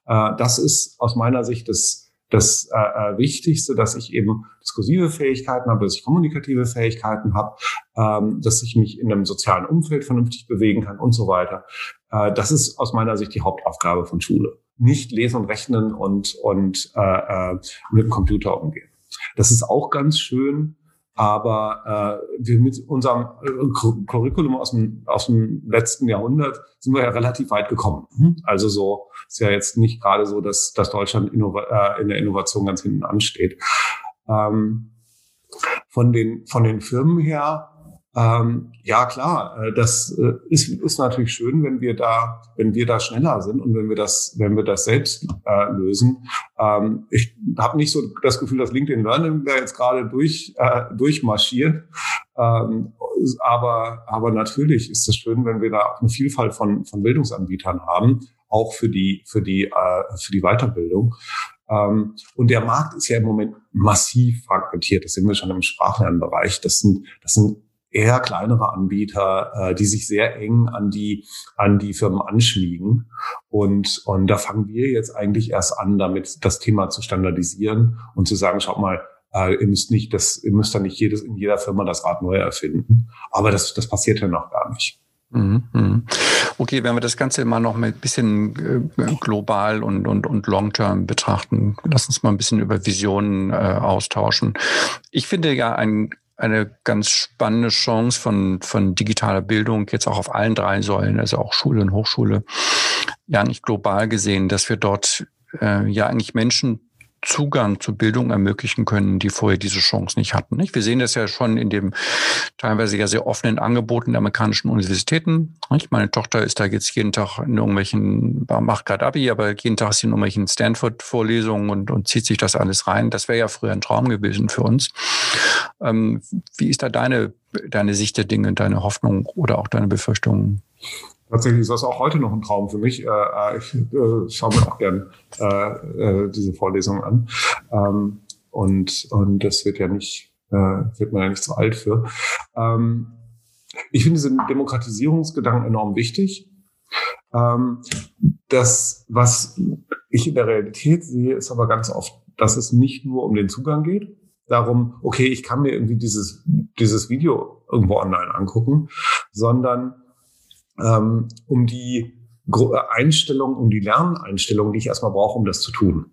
Äh, das ist aus meiner Sicht das das äh, äh, Wichtigste, dass ich eben diskursive Fähigkeiten habe, dass ich kommunikative Fähigkeiten habe, ähm, dass ich mich in einem sozialen Umfeld vernünftig bewegen kann und so weiter. Äh, das ist aus meiner Sicht die Hauptaufgabe von Schule. Nicht lesen und rechnen und, und äh, äh, mit dem Computer umgehen. Das ist auch ganz schön, aber äh, wir mit unserem äh, Curriculum aus dem, aus dem letzten Jahrhundert sind wir ja relativ weit gekommen. Mhm. Also so ist ja jetzt nicht gerade so, dass, dass Deutschland innova äh, in der Innovation ganz hinten ansteht. Ähm, von den von den Firmen her ähm, ja, klar, äh, das äh, ist, ist natürlich schön, wenn wir da, wenn wir da schneller sind und wenn wir das, wenn wir das selbst äh, lösen. Ähm, ich habe nicht so das Gefühl, dass LinkedIn Learning da jetzt gerade durch äh, durchmarschiert. Ähm, aber, aber natürlich ist es schön, wenn wir da auch eine Vielfalt von, von Bildungsanbietern haben, auch für die, für die, äh, für die Weiterbildung. Ähm, und der Markt ist ja im Moment massiv fragmentiert. Das sehen wir schon im Sprachlernbereich. Das sind, das sind eher kleinere Anbieter, äh, die sich sehr eng an die, an die Firmen anschmiegen. Und, und da fangen wir jetzt eigentlich erst an, damit das Thema zu standardisieren und zu sagen, schaut mal, äh, ihr müsst nicht das, ihr müsst da nicht jedes, in jeder Firma das Rad neu erfinden. Aber das, das passiert ja noch gar nicht. Mhm, mhm. Okay, wenn wir das Ganze mal noch ein bisschen äh, global und, und, und long-term betrachten, lass uns mal ein bisschen über Visionen äh, austauschen. Ich finde ja ein, eine ganz spannende Chance von, von digitaler Bildung, jetzt auch auf allen drei Säulen, also auch Schule und Hochschule, ja eigentlich global gesehen, dass wir dort äh, ja eigentlich Menschen Zugang zu Bildung ermöglichen können, die vorher diese Chance nicht hatten. Nicht? Wir sehen das ja schon in dem teilweise ja sehr offenen Angeboten der amerikanischen Universitäten. Nicht? Meine Tochter ist da jetzt jeden Tag in irgendwelchen, macht gerade Abi, aber jeden Tag ist sie in irgendwelchen Stanford-Vorlesungen und, und zieht sich das alles rein. Das wäre ja früher ein Traum gewesen für uns. Ähm, wie ist da deine, deine Sicht der Dinge, deine Hoffnung oder auch deine Befürchtungen? Tatsächlich ist das auch heute noch ein Traum für mich. Äh, äh ich äh, schaue mir auch gern äh, äh, diese Vorlesungen an. Ähm, und, und das wird ja nicht, äh, wird man ja nicht zu alt für. Ähm, ich finde diesen Demokratisierungsgedanken enorm wichtig. Ähm, das, was ich in der Realität sehe, ist aber ganz oft, dass es nicht nur um den Zugang geht, darum, okay, ich kann mir irgendwie dieses, dieses Video irgendwo online angucken, sondern ähm, um die Einstellung, um die Lerneinstellung, die ich erstmal brauche, um das zu tun.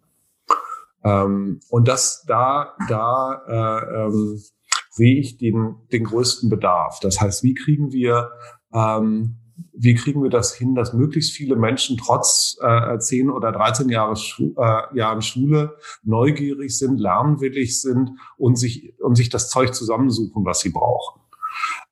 Ähm, und das da, da äh, ähm, sehe ich den, den größten Bedarf. Das heißt, wie kriegen wir ähm, wie kriegen wir das hin, dass möglichst viele Menschen trotz äh, 10 oder 13 Jahre Schu äh, Jahren Schule neugierig sind, lernwillig sind und sich, und sich das Zeug zusammensuchen, was sie brauchen.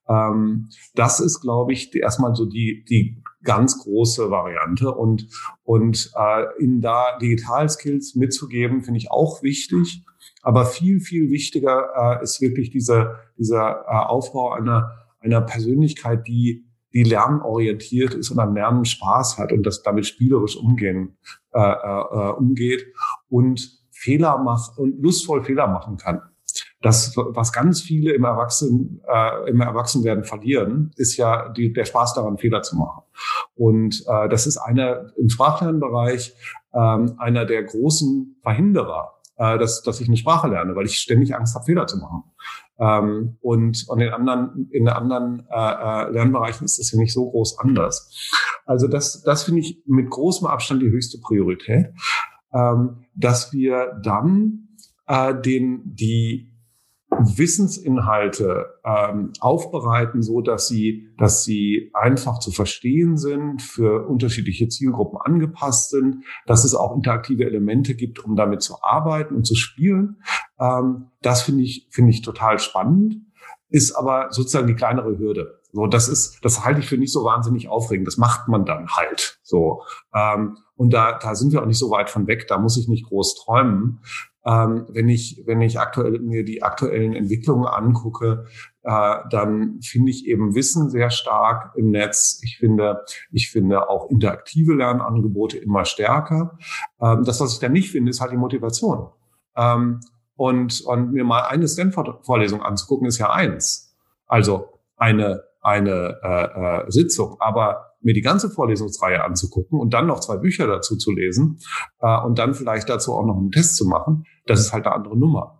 Ähm, das ist, glaube ich, erstmal so die, die ganz große Variante. Und, und äh, ihnen da Digital-Skills mitzugeben, finde ich auch wichtig. Aber viel, viel wichtiger äh, ist wirklich dieser, dieser äh, Aufbau einer, einer Persönlichkeit, die die lernorientiert ist und am Lernen Spaß hat und das damit spielerisch umgehen äh, äh, umgeht und Fehler macht und lustvoll Fehler machen kann. Das, was ganz viele im Erwachsenen, äh, im Erwachsenwerden verlieren, ist ja die, der Spaß daran, Fehler zu machen. Und äh, das ist einer im Sprachlernbereich ähm, einer der großen Verhinderer, äh, dass, dass ich eine Sprache lerne, weil ich ständig Angst habe, Fehler zu machen. Ähm, und, und in anderen, in anderen äh, äh, Lernbereichen ist das ja nicht so groß anders. Also das, das finde ich mit großem Abstand die höchste Priorität, ähm, dass wir dann äh, den, die Wissensinhalte ähm, aufbereiten, so dass sie, dass sie einfach zu verstehen sind, für unterschiedliche Zielgruppen angepasst sind, dass es auch interaktive Elemente gibt, um damit zu arbeiten und zu spielen. Ähm, das finde ich finde ich total spannend, ist aber sozusagen die kleinere Hürde. So, das ist, das halte ich für nicht so wahnsinnig aufregend. Das macht man dann halt so. Ähm, und da, da sind wir auch nicht so weit von weg. Da muss ich nicht groß träumen. Ähm, wenn ich, wenn ich aktuell mir die aktuellen Entwicklungen angucke, äh, dann finde ich eben Wissen sehr stark im Netz. Ich finde, ich finde auch interaktive Lernangebote immer stärker. Ähm, das, was ich da nicht finde, ist halt die Motivation. Ähm, und, und mir mal eine Stanford-Vorlesung anzugucken, ist ja eins. Also eine, eine äh, äh, Sitzung. Aber mir die ganze Vorlesungsreihe anzugucken und dann noch zwei Bücher dazu zu lesen äh, und dann vielleicht dazu auch noch einen Test zu machen, das ist halt eine andere Nummer.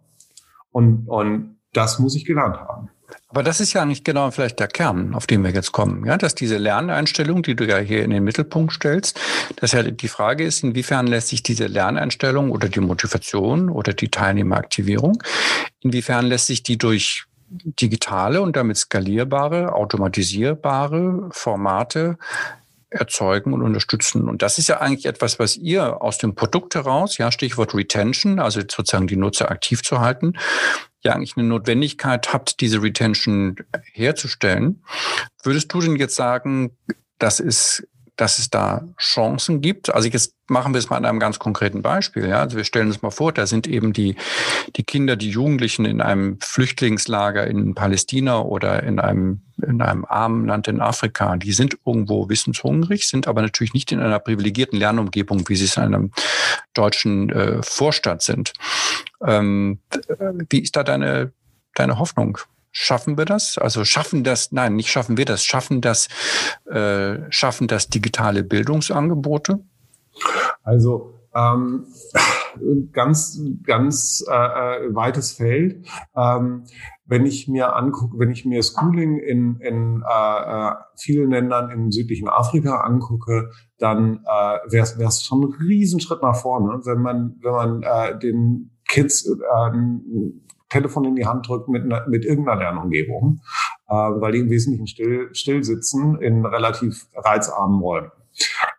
Und, und das muss ich gelernt haben. Aber das ist ja eigentlich genau vielleicht der Kern, auf den wir jetzt kommen, ja, dass diese Lerneinstellung, die du ja hier in den Mittelpunkt stellst, dass ja die Frage ist, inwiefern lässt sich diese Lerneinstellung oder die Motivation oder die Teilnehmeraktivierung, inwiefern lässt sich die durch digitale und damit skalierbare, automatisierbare Formate erzeugen und unterstützen. Und das ist ja eigentlich etwas, was ihr aus dem Produkt heraus, ja, Stichwort Retention, also sozusagen die Nutzer aktiv zu halten, ja eigentlich eine Notwendigkeit habt, diese Retention herzustellen. Würdest du denn jetzt sagen, das ist dass es da Chancen gibt. Also jetzt machen wir es mal an einem ganz konkreten Beispiel. Ja? Also wir stellen uns mal vor, da sind eben die, die Kinder, die Jugendlichen in einem Flüchtlingslager in Palästina oder in einem, in einem armen Land in Afrika. Die sind irgendwo wissenshungrig, sind aber natürlich nicht in einer privilegierten Lernumgebung, wie sie es in einem deutschen äh, Vorstadt sind. Ähm, wie ist da deine, deine Hoffnung? Schaffen wir das? Also schaffen das, nein, nicht schaffen wir das, schaffen das, äh, schaffen das digitale Bildungsangebote? Also ähm, ganz, ganz äh, äh, weites Feld. Ähm, wenn ich mir angucke, wenn ich mir Schooling in, in äh, äh vielen Ländern in südlichen Afrika angucke, dann äh, wäre es schon ein Riesenschritt nach vorne, wenn man, wenn man äh, den Kids äh, Telefon in die Hand drückt mit, einer, mit irgendeiner Lernumgebung, äh, weil die im Wesentlichen still, still sitzen in relativ reizarmen Räumen.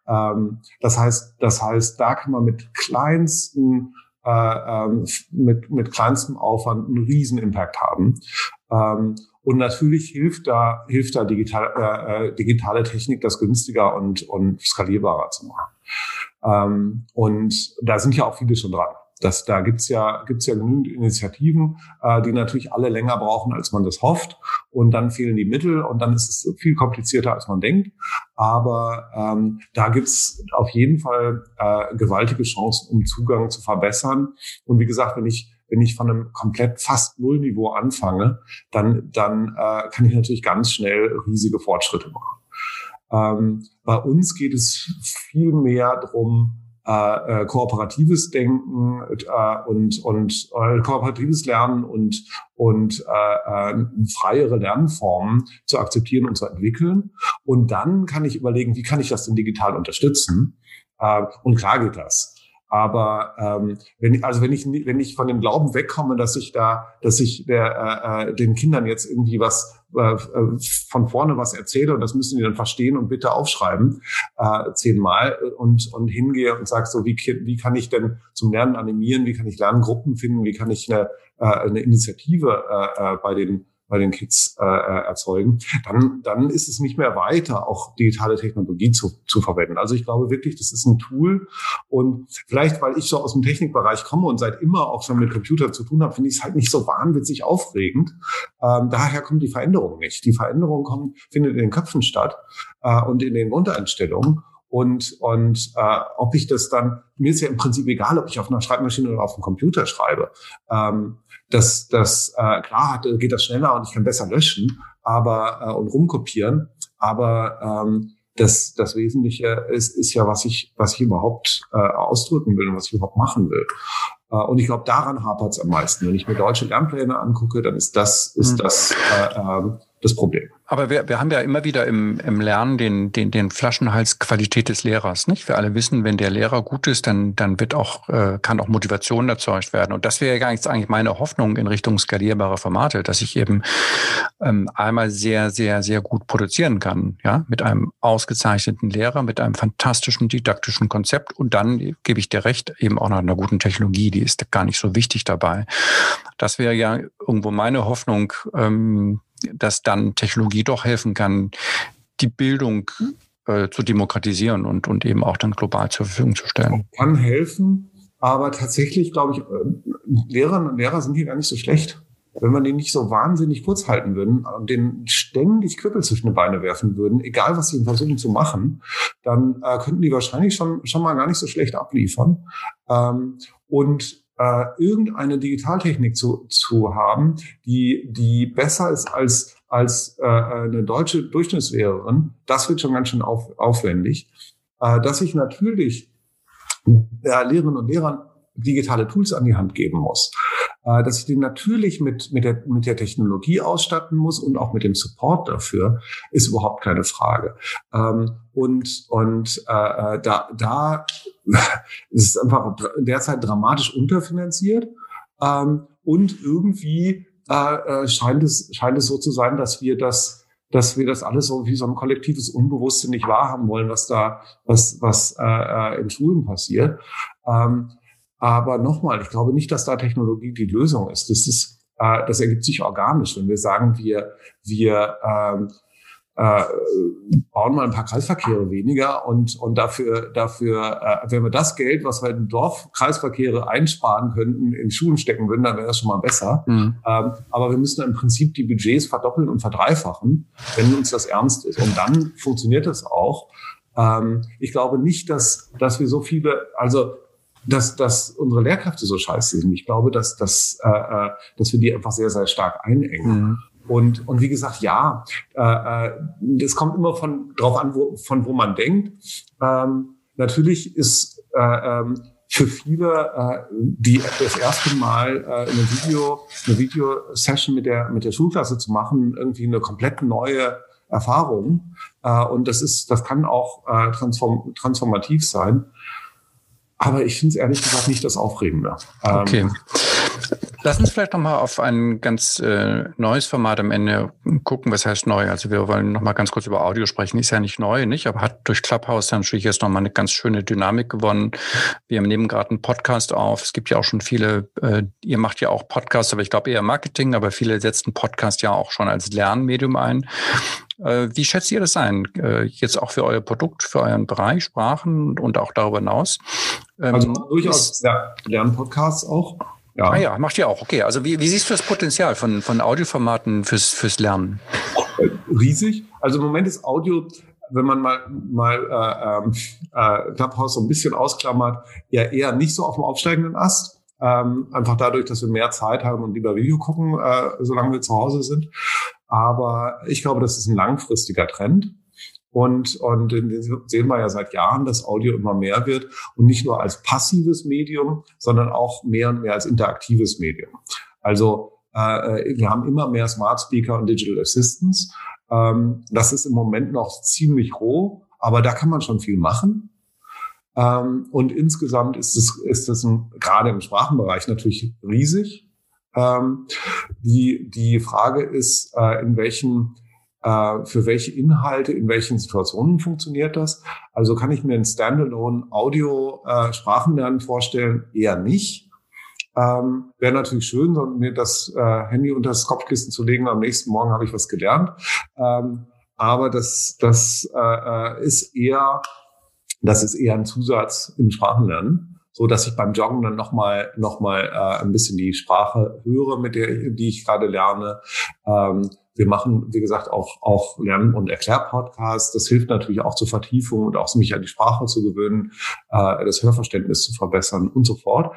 Ähm, das heißt, das heißt, da kann man mit kleinsten äh, ähm, mit, mit kleinstem Aufwand einen riesen Impact haben. Ähm, und natürlich hilft da, hilft da digital, äh, äh digitale Technik, das günstiger und, und skalierbarer zu machen. Ähm, und da sind ja auch viele schon dran. Das, da gibt's ja, gibt's ja genügend Initiativen, äh, die natürlich alle länger brauchen, als man das hofft. Und dann fehlen die Mittel und dann ist es viel komplizierter, als man denkt. Aber ähm, da gibt's auf jeden Fall äh, gewaltige Chancen, um Zugang zu verbessern. Und wie gesagt, wenn ich wenn ich von einem komplett fast Nullniveau anfange, dann, dann äh, kann ich natürlich ganz schnell riesige Fortschritte machen. Ähm, bei uns geht es viel mehr darum, äh, äh, kooperatives Denken äh, und, und äh, kooperatives Lernen und, und äh, äh, freiere Lernformen zu akzeptieren und zu entwickeln. Und dann kann ich überlegen, wie kann ich das denn digital unterstützen? Äh, und klar geht das. Aber ähm, wenn also wenn ich wenn ich von dem Glauben wegkomme, dass ich da, dass ich der, äh, äh den Kindern jetzt irgendwie was äh, von vorne was erzähle und das müssen die dann verstehen und bitte aufschreiben äh, zehnmal und und hingehe und sage so wie wie kann ich denn zum Lernen animieren, wie kann ich Lerngruppen finden, wie kann ich eine äh, eine Initiative äh, äh bei den bei den Kids äh, äh, erzeugen, dann, dann ist es nicht mehr weiter, auch digitale Technologie zu, zu verwenden. Also ich glaube wirklich, das ist ein Tool. Und vielleicht, weil ich so aus dem Technikbereich komme und seit immer auch schon mit Computern zu tun habe, finde ich es halt nicht so wahnwitzig aufregend. Ähm, daher kommt die Veränderung nicht. Die Veränderung kommt, findet in den Köpfen statt äh, und in den Grundeinstellungen. Und, und äh, ob ich das dann, mir ist ja im Prinzip egal, ob ich auf einer Schreibmaschine oder auf einem Computer schreibe. Ähm, das, das äh, klar hat, geht das schneller und ich kann besser löschen, aber äh, und rumkopieren. Aber ähm, das, das Wesentliche ist, ist ja, was ich, was ich überhaupt äh, ausdrücken will und was ich überhaupt machen will. Äh, und ich glaube, daran hapert es am meisten. Wenn ich mir deutsche Lernpläne angucke, dann ist das, ist mhm. das äh, äh, das Problem. Aber wir, wir haben ja immer wieder im, im Lernen den, den, den Flaschenhals Qualität des Lehrers. Nicht? Wir alle wissen, wenn der Lehrer gut ist, dann, dann wird auch, äh, kann auch Motivation erzeugt werden. Und das wäre ja eigentlich meine Hoffnung in Richtung skalierbare Formate, dass ich eben ähm, einmal sehr, sehr, sehr gut produzieren kann, ja, mit einem ausgezeichneten Lehrer, mit einem fantastischen didaktischen Konzept und dann gebe ich dir recht, eben auch noch einer guten Technologie, die ist gar nicht so wichtig dabei. Das wäre ja irgendwo meine Hoffnung, ähm, dass dann Technologie doch helfen kann, die Bildung äh, zu demokratisieren und, und eben auch dann global zur Verfügung zu stellen. Kann helfen, aber tatsächlich glaube ich, äh, Lehrerinnen und Lehrer sind hier gar nicht so schlecht. Wenn man den nicht so wahnsinnig kurz halten würden und den ständig Knüppel zwischen die Beine werfen würden, egal was sie versuchen zu machen, dann äh, könnten die wahrscheinlich schon, schon mal gar nicht so schlecht abliefern. Ähm, und äh, irgendeine Digitaltechnik zu, zu haben, die, die besser ist als, als äh, eine deutsche Durchschnittslehrerin, das wird schon ganz schön auf, aufwendig. Äh, dass ich natürlich ja, Lehrerinnen und Lehrern digitale Tools an die Hand geben muss. Äh, dass ich den natürlich mit, mit, der, mit der Technologie ausstatten muss und auch mit dem Support dafür, ist überhaupt keine Frage. Ähm, und und äh, äh da, da [LAUGHS] ist es einfach derzeit dramatisch unterfinanziert. Ähm, und irgendwie äh, scheint, es, scheint es so zu sein, dass wir das dass wir das alles so wie so ein kollektives Unbewusstsein nicht wahrhaben wollen, was da, was, was äh, in Schulen passiert. Ähm, aber nochmal, ich glaube nicht, dass da Technologie die Lösung ist. Das ist, äh, das ergibt sich organisch. Wenn wir sagen, wir, wir ähm, äh, bauen mal ein paar Kreisverkehre weniger und, und dafür, dafür, äh, wenn wir das Geld, was wir in Dorfkreisverkehre einsparen könnten, in Schulen stecken würden, dann wäre das schon mal besser. Mhm. Ähm, aber wir müssen im Prinzip die Budgets verdoppeln und verdreifachen, wenn uns das ernst ist. Und dann funktioniert das auch. Ähm, ich glaube nicht, dass, dass wir so viele, also dass, dass unsere Lehrkräfte so scheiße sind. Ich glaube, dass, dass, äh, äh, dass wir die einfach sehr, sehr stark einengen. Mhm. Und, und wie gesagt, ja, äh, äh, das kommt immer von drauf an, wo, von wo man denkt. Ähm, natürlich ist äh, ähm, für viele äh, die das erste Mal äh, eine Video eine Videosession mit der mit der Schulklasse zu machen irgendwie eine komplett neue Erfahrung äh, und das ist das kann auch äh, transform, transformativ sein aber ich finde es ehrlich gesagt nicht das Aufregende. Ähm, okay. Lass uns vielleicht nochmal auf ein ganz äh, neues Format am Ende gucken. Was heißt neu? Also wir wollen nochmal ganz kurz über Audio sprechen. Ist ja nicht neu, nicht? Aber hat durch Clubhouse dann natürlich jetzt nochmal eine ganz schöne Dynamik gewonnen. Wir nehmen gerade einen Podcast auf. Es gibt ja auch schon viele, äh, ihr macht ja auch Podcasts, aber ich glaube eher Marketing, aber viele setzen Podcast ja auch schon als Lernmedium ein. Äh, wie schätzt ihr das ein? Äh, jetzt auch für euer Produkt, für euren Bereich, Sprachen und auch darüber hinaus? Ähm, also durchaus ja, Lernpodcasts auch. Ja. Ah ja, macht ihr auch. Okay, also wie, wie siehst du das Potenzial von, von Audioformaten fürs, fürs Lernen? Riesig. Also im Moment ist Audio, wenn man mal, mal äh, ähm, äh, Clubhouse so ein bisschen ausklammert, ja eher nicht so auf dem aufsteigenden Ast. Ähm, einfach dadurch, dass wir mehr Zeit haben und lieber Video gucken, äh, solange wir zu Hause sind. Aber ich glaube, das ist ein langfristiger Trend. Und, und sehen wir ja seit Jahren, dass Audio immer mehr wird und nicht nur als passives Medium, sondern auch mehr und mehr als interaktives Medium. Also äh, wir haben immer mehr Smart Speaker und Digital Assistants. Ähm, das ist im Moment noch ziemlich roh, aber da kann man schon viel machen. Ähm, und insgesamt ist es, ist es ein, gerade im Sprachenbereich natürlich riesig. Ähm, die, die Frage ist, äh, in welchen äh, für welche Inhalte, in welchen Situationen funktioniert das? Also kann ich mir ein Standalone Audio äh, vorstellen? Eher nicht. Ähm, Wäre natürlich schön, mir das äh, Handy unter das Kopfkissen zu legen. Am nächsten Morgen habe ich was gelernt. Ähm, aber das, das äh, äh ist eher, das ist eher ein Zusatz im Sprachenlernen so dass ich beim Joggen dann nochmal noch mal, äh, ein bisschen die Sprache höre, mit der die ich gerade lerne. Ähm, wir machen, wie gesagt, auch, auch Lern- und Erklärpodcasts. Das hilft natürlich auch zur Vertiefung und auch mich an die Sprache zu gewöhnen, äh, das Hörverständnis zu verbessern und so fort.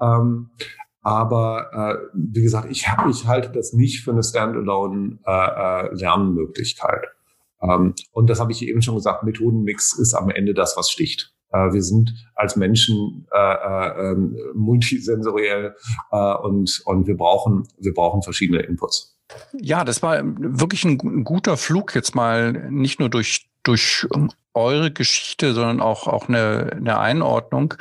Ähm, aber äh, wie gesagt, ich, hab, ich halte das nicht für eine Standalone äh, äh. Ähm, und das habe ich eben schon gesagt, Methodenmix ist am Ende das, was sticht. Äh, wir sind als Menschen äh, äh, ähm, multisensoriell äh, und, und wir brauchen, wir brauchen verschiedene Inputs. Ja, das war wirklich ein guter Flug jetzt mal nicht nur durch, durch eure Geschichte, sondern auch, auch eine, eine Einordnung.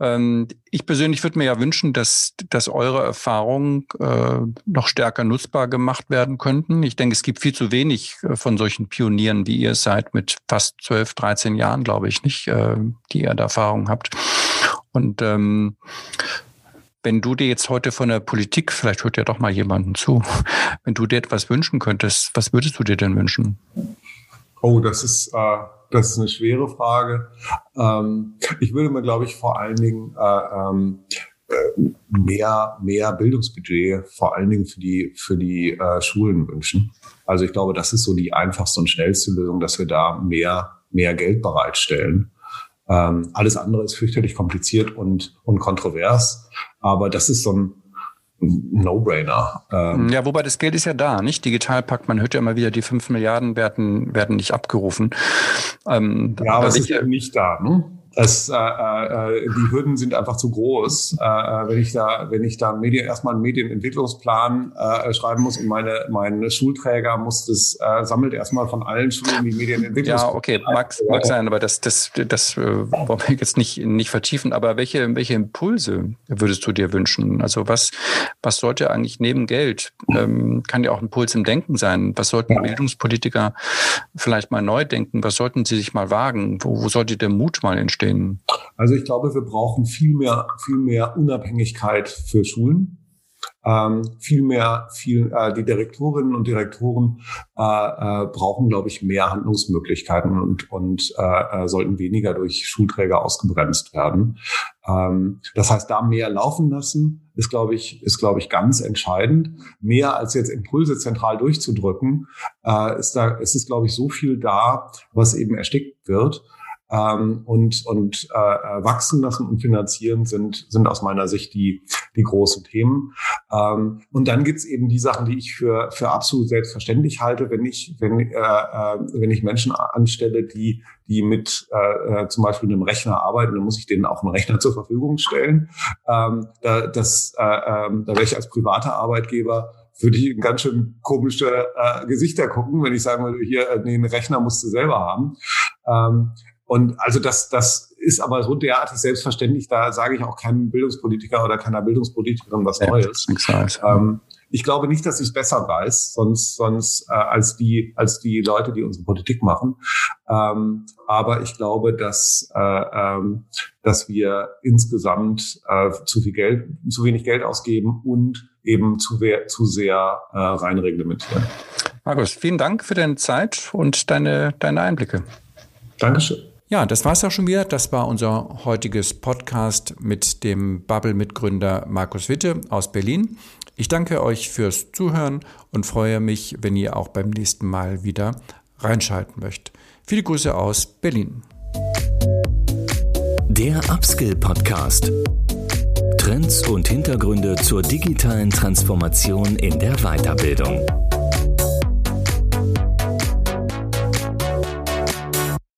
Ähm, ich persönlich würde mir ja wünschen, dass, dass eure Erfahrungen äh, noch stärker nutzbar gemacht werden könnten. Ich denke, es gibt viel zu wenig äh, von solchen Pionieren, wie ihr seid, mit fast 12, 13 Jahren, glaube ich, nicht, äh, die ihr da Erfahrung habt. Und ähm, wenn du dir jetzt heute von der Politik, vielleicht hört ja doch mal jemanden zu, [LAUGHS] wenn du dir etwas wünschen könntest, was würdest du dir denn wünschen? Oh, das ist, äh, das ist eine schwere Frage. Ähm, ich würde mir, glaube ich, vor allen Dingen äh, ähm, äh, mehr, mehr Bildungsbudget, vor allen Dingen für die, für die äh, Schulen wünschen. Also ich glaube, das ist so die einfachste und schnellste Lösung, dass wir da mehr, mehr Geld bereitstellen. Ähm, alles andere ist fürchterlich kompliziert und, und kontrovers. Aber das ist so ein No-Brainer. Ähm, ja, wobei das Geld ist ja da, nicht? Digitalpakt, man hört ja immer wieder, die fünf Milliarden werden, werden nicht abgerufen. Ähm, ja, aber es ist eben nicht da. Ne? Es, äh, äh, die Hürden sind einfach zu groß. Äh, äh, wenn ich da, wenn ich da Medien, erstmal einen Medienentwicklungsplan äh, schreiben muss und meine, mein Schulträger muss das, äh, sammelt erstmal von allen Schulen die Medienentwicklungsplan. Ja, okay, mag, mag sein, aber das, das, das wollen wir jetzt nicht, nicht vertiefen. Aber welche, welche Impulse würdest du dir wünschen? Also was, was sollte eigentlich neben Geld, ähm, kann ja auch ein Impuls im Denken sein. Was sollten Bildungspolitiker vielleicht mal neu denken? Was sollten sie sich mal wagen? Wo, wo sollte der Mut mal entstehen? Stehen? Also ich glaube, wir brauchen viel mehr, viel mehr Unabhängigkeit für Schulen. Ähm, viel mehr, viel, äh, die Direktorinnen und Direktoren äh, äh, brauchen, glaube ich, mehr Handlungsmöglichkeiten und, und äh, äh, sollten weniger durch Schulträger ausgebremst werden. Ähm, das heißt, da mehr laufen lassen, ist, glaube ich, ist, glaube ich, ganz entscheidend. Mehr als jetzt Impulse zentral durchzudrücken, äh, ist da, ist es, glaube ich, so viel da, was eben erstickt wird ähm, und, und äh, äh, wachsen lassen und finanzieren sind, sind aus meiner Sicht die, die großen Themen. Ähm, und dann gibt's eben die Sachen, die ich für, für absolut selbstverständlich halte, wenn ich, wenn, äh, äh, wenn ich Menschen anstelle, die, die mit äh, äh, zum Beispiel einem Rechner arbeiten, dann muss ich denen auch einen Rechner zur Verfügung stellen. Ähm, da, das, äh, äh, da wäre ich als privater Arbeitgeber würde ich ganz schön komische äh, Gesichter gucken, wenn ich sagen würde, hier, äh, nee, einen Rechner musst du selber haben. Ähm, und also das, das ist aber so derartig selbstverständlich, da sage ich auch keinem Bildungspolitiker oder keiner Bildungspolitikerin was Neues. Ja, ähm, ich glaube nicht, dass ich es besser weiß, sonst, sonst äh, als die als die Leute, die unsere Politik machen. Ähm, aber ich glaube, dass äh, ähm, dass wir insgesamt äh, zu viel Geld, zu wenig Geld ausgeben und eben zu, zu sehr äh, rein reglementieren. Markus, vielen Dank für deine Zeit und deine deine Einblicke. Dankeschön. Ja, das war es auch schon wieder. Das war unser heutiges Podcast mit dem Bubble-Mitgründer Markus Witte aus Berlin. Ich danke euch fürs Zuhören und freue mich, wenn ihr auch beim nächsten Mal wieder reinschalten möchtet. Viele Grüße aus Berlin. Der Upskill Podcast. Trends und Hintergründe zur digitalen Transformation in der Weiterbildung.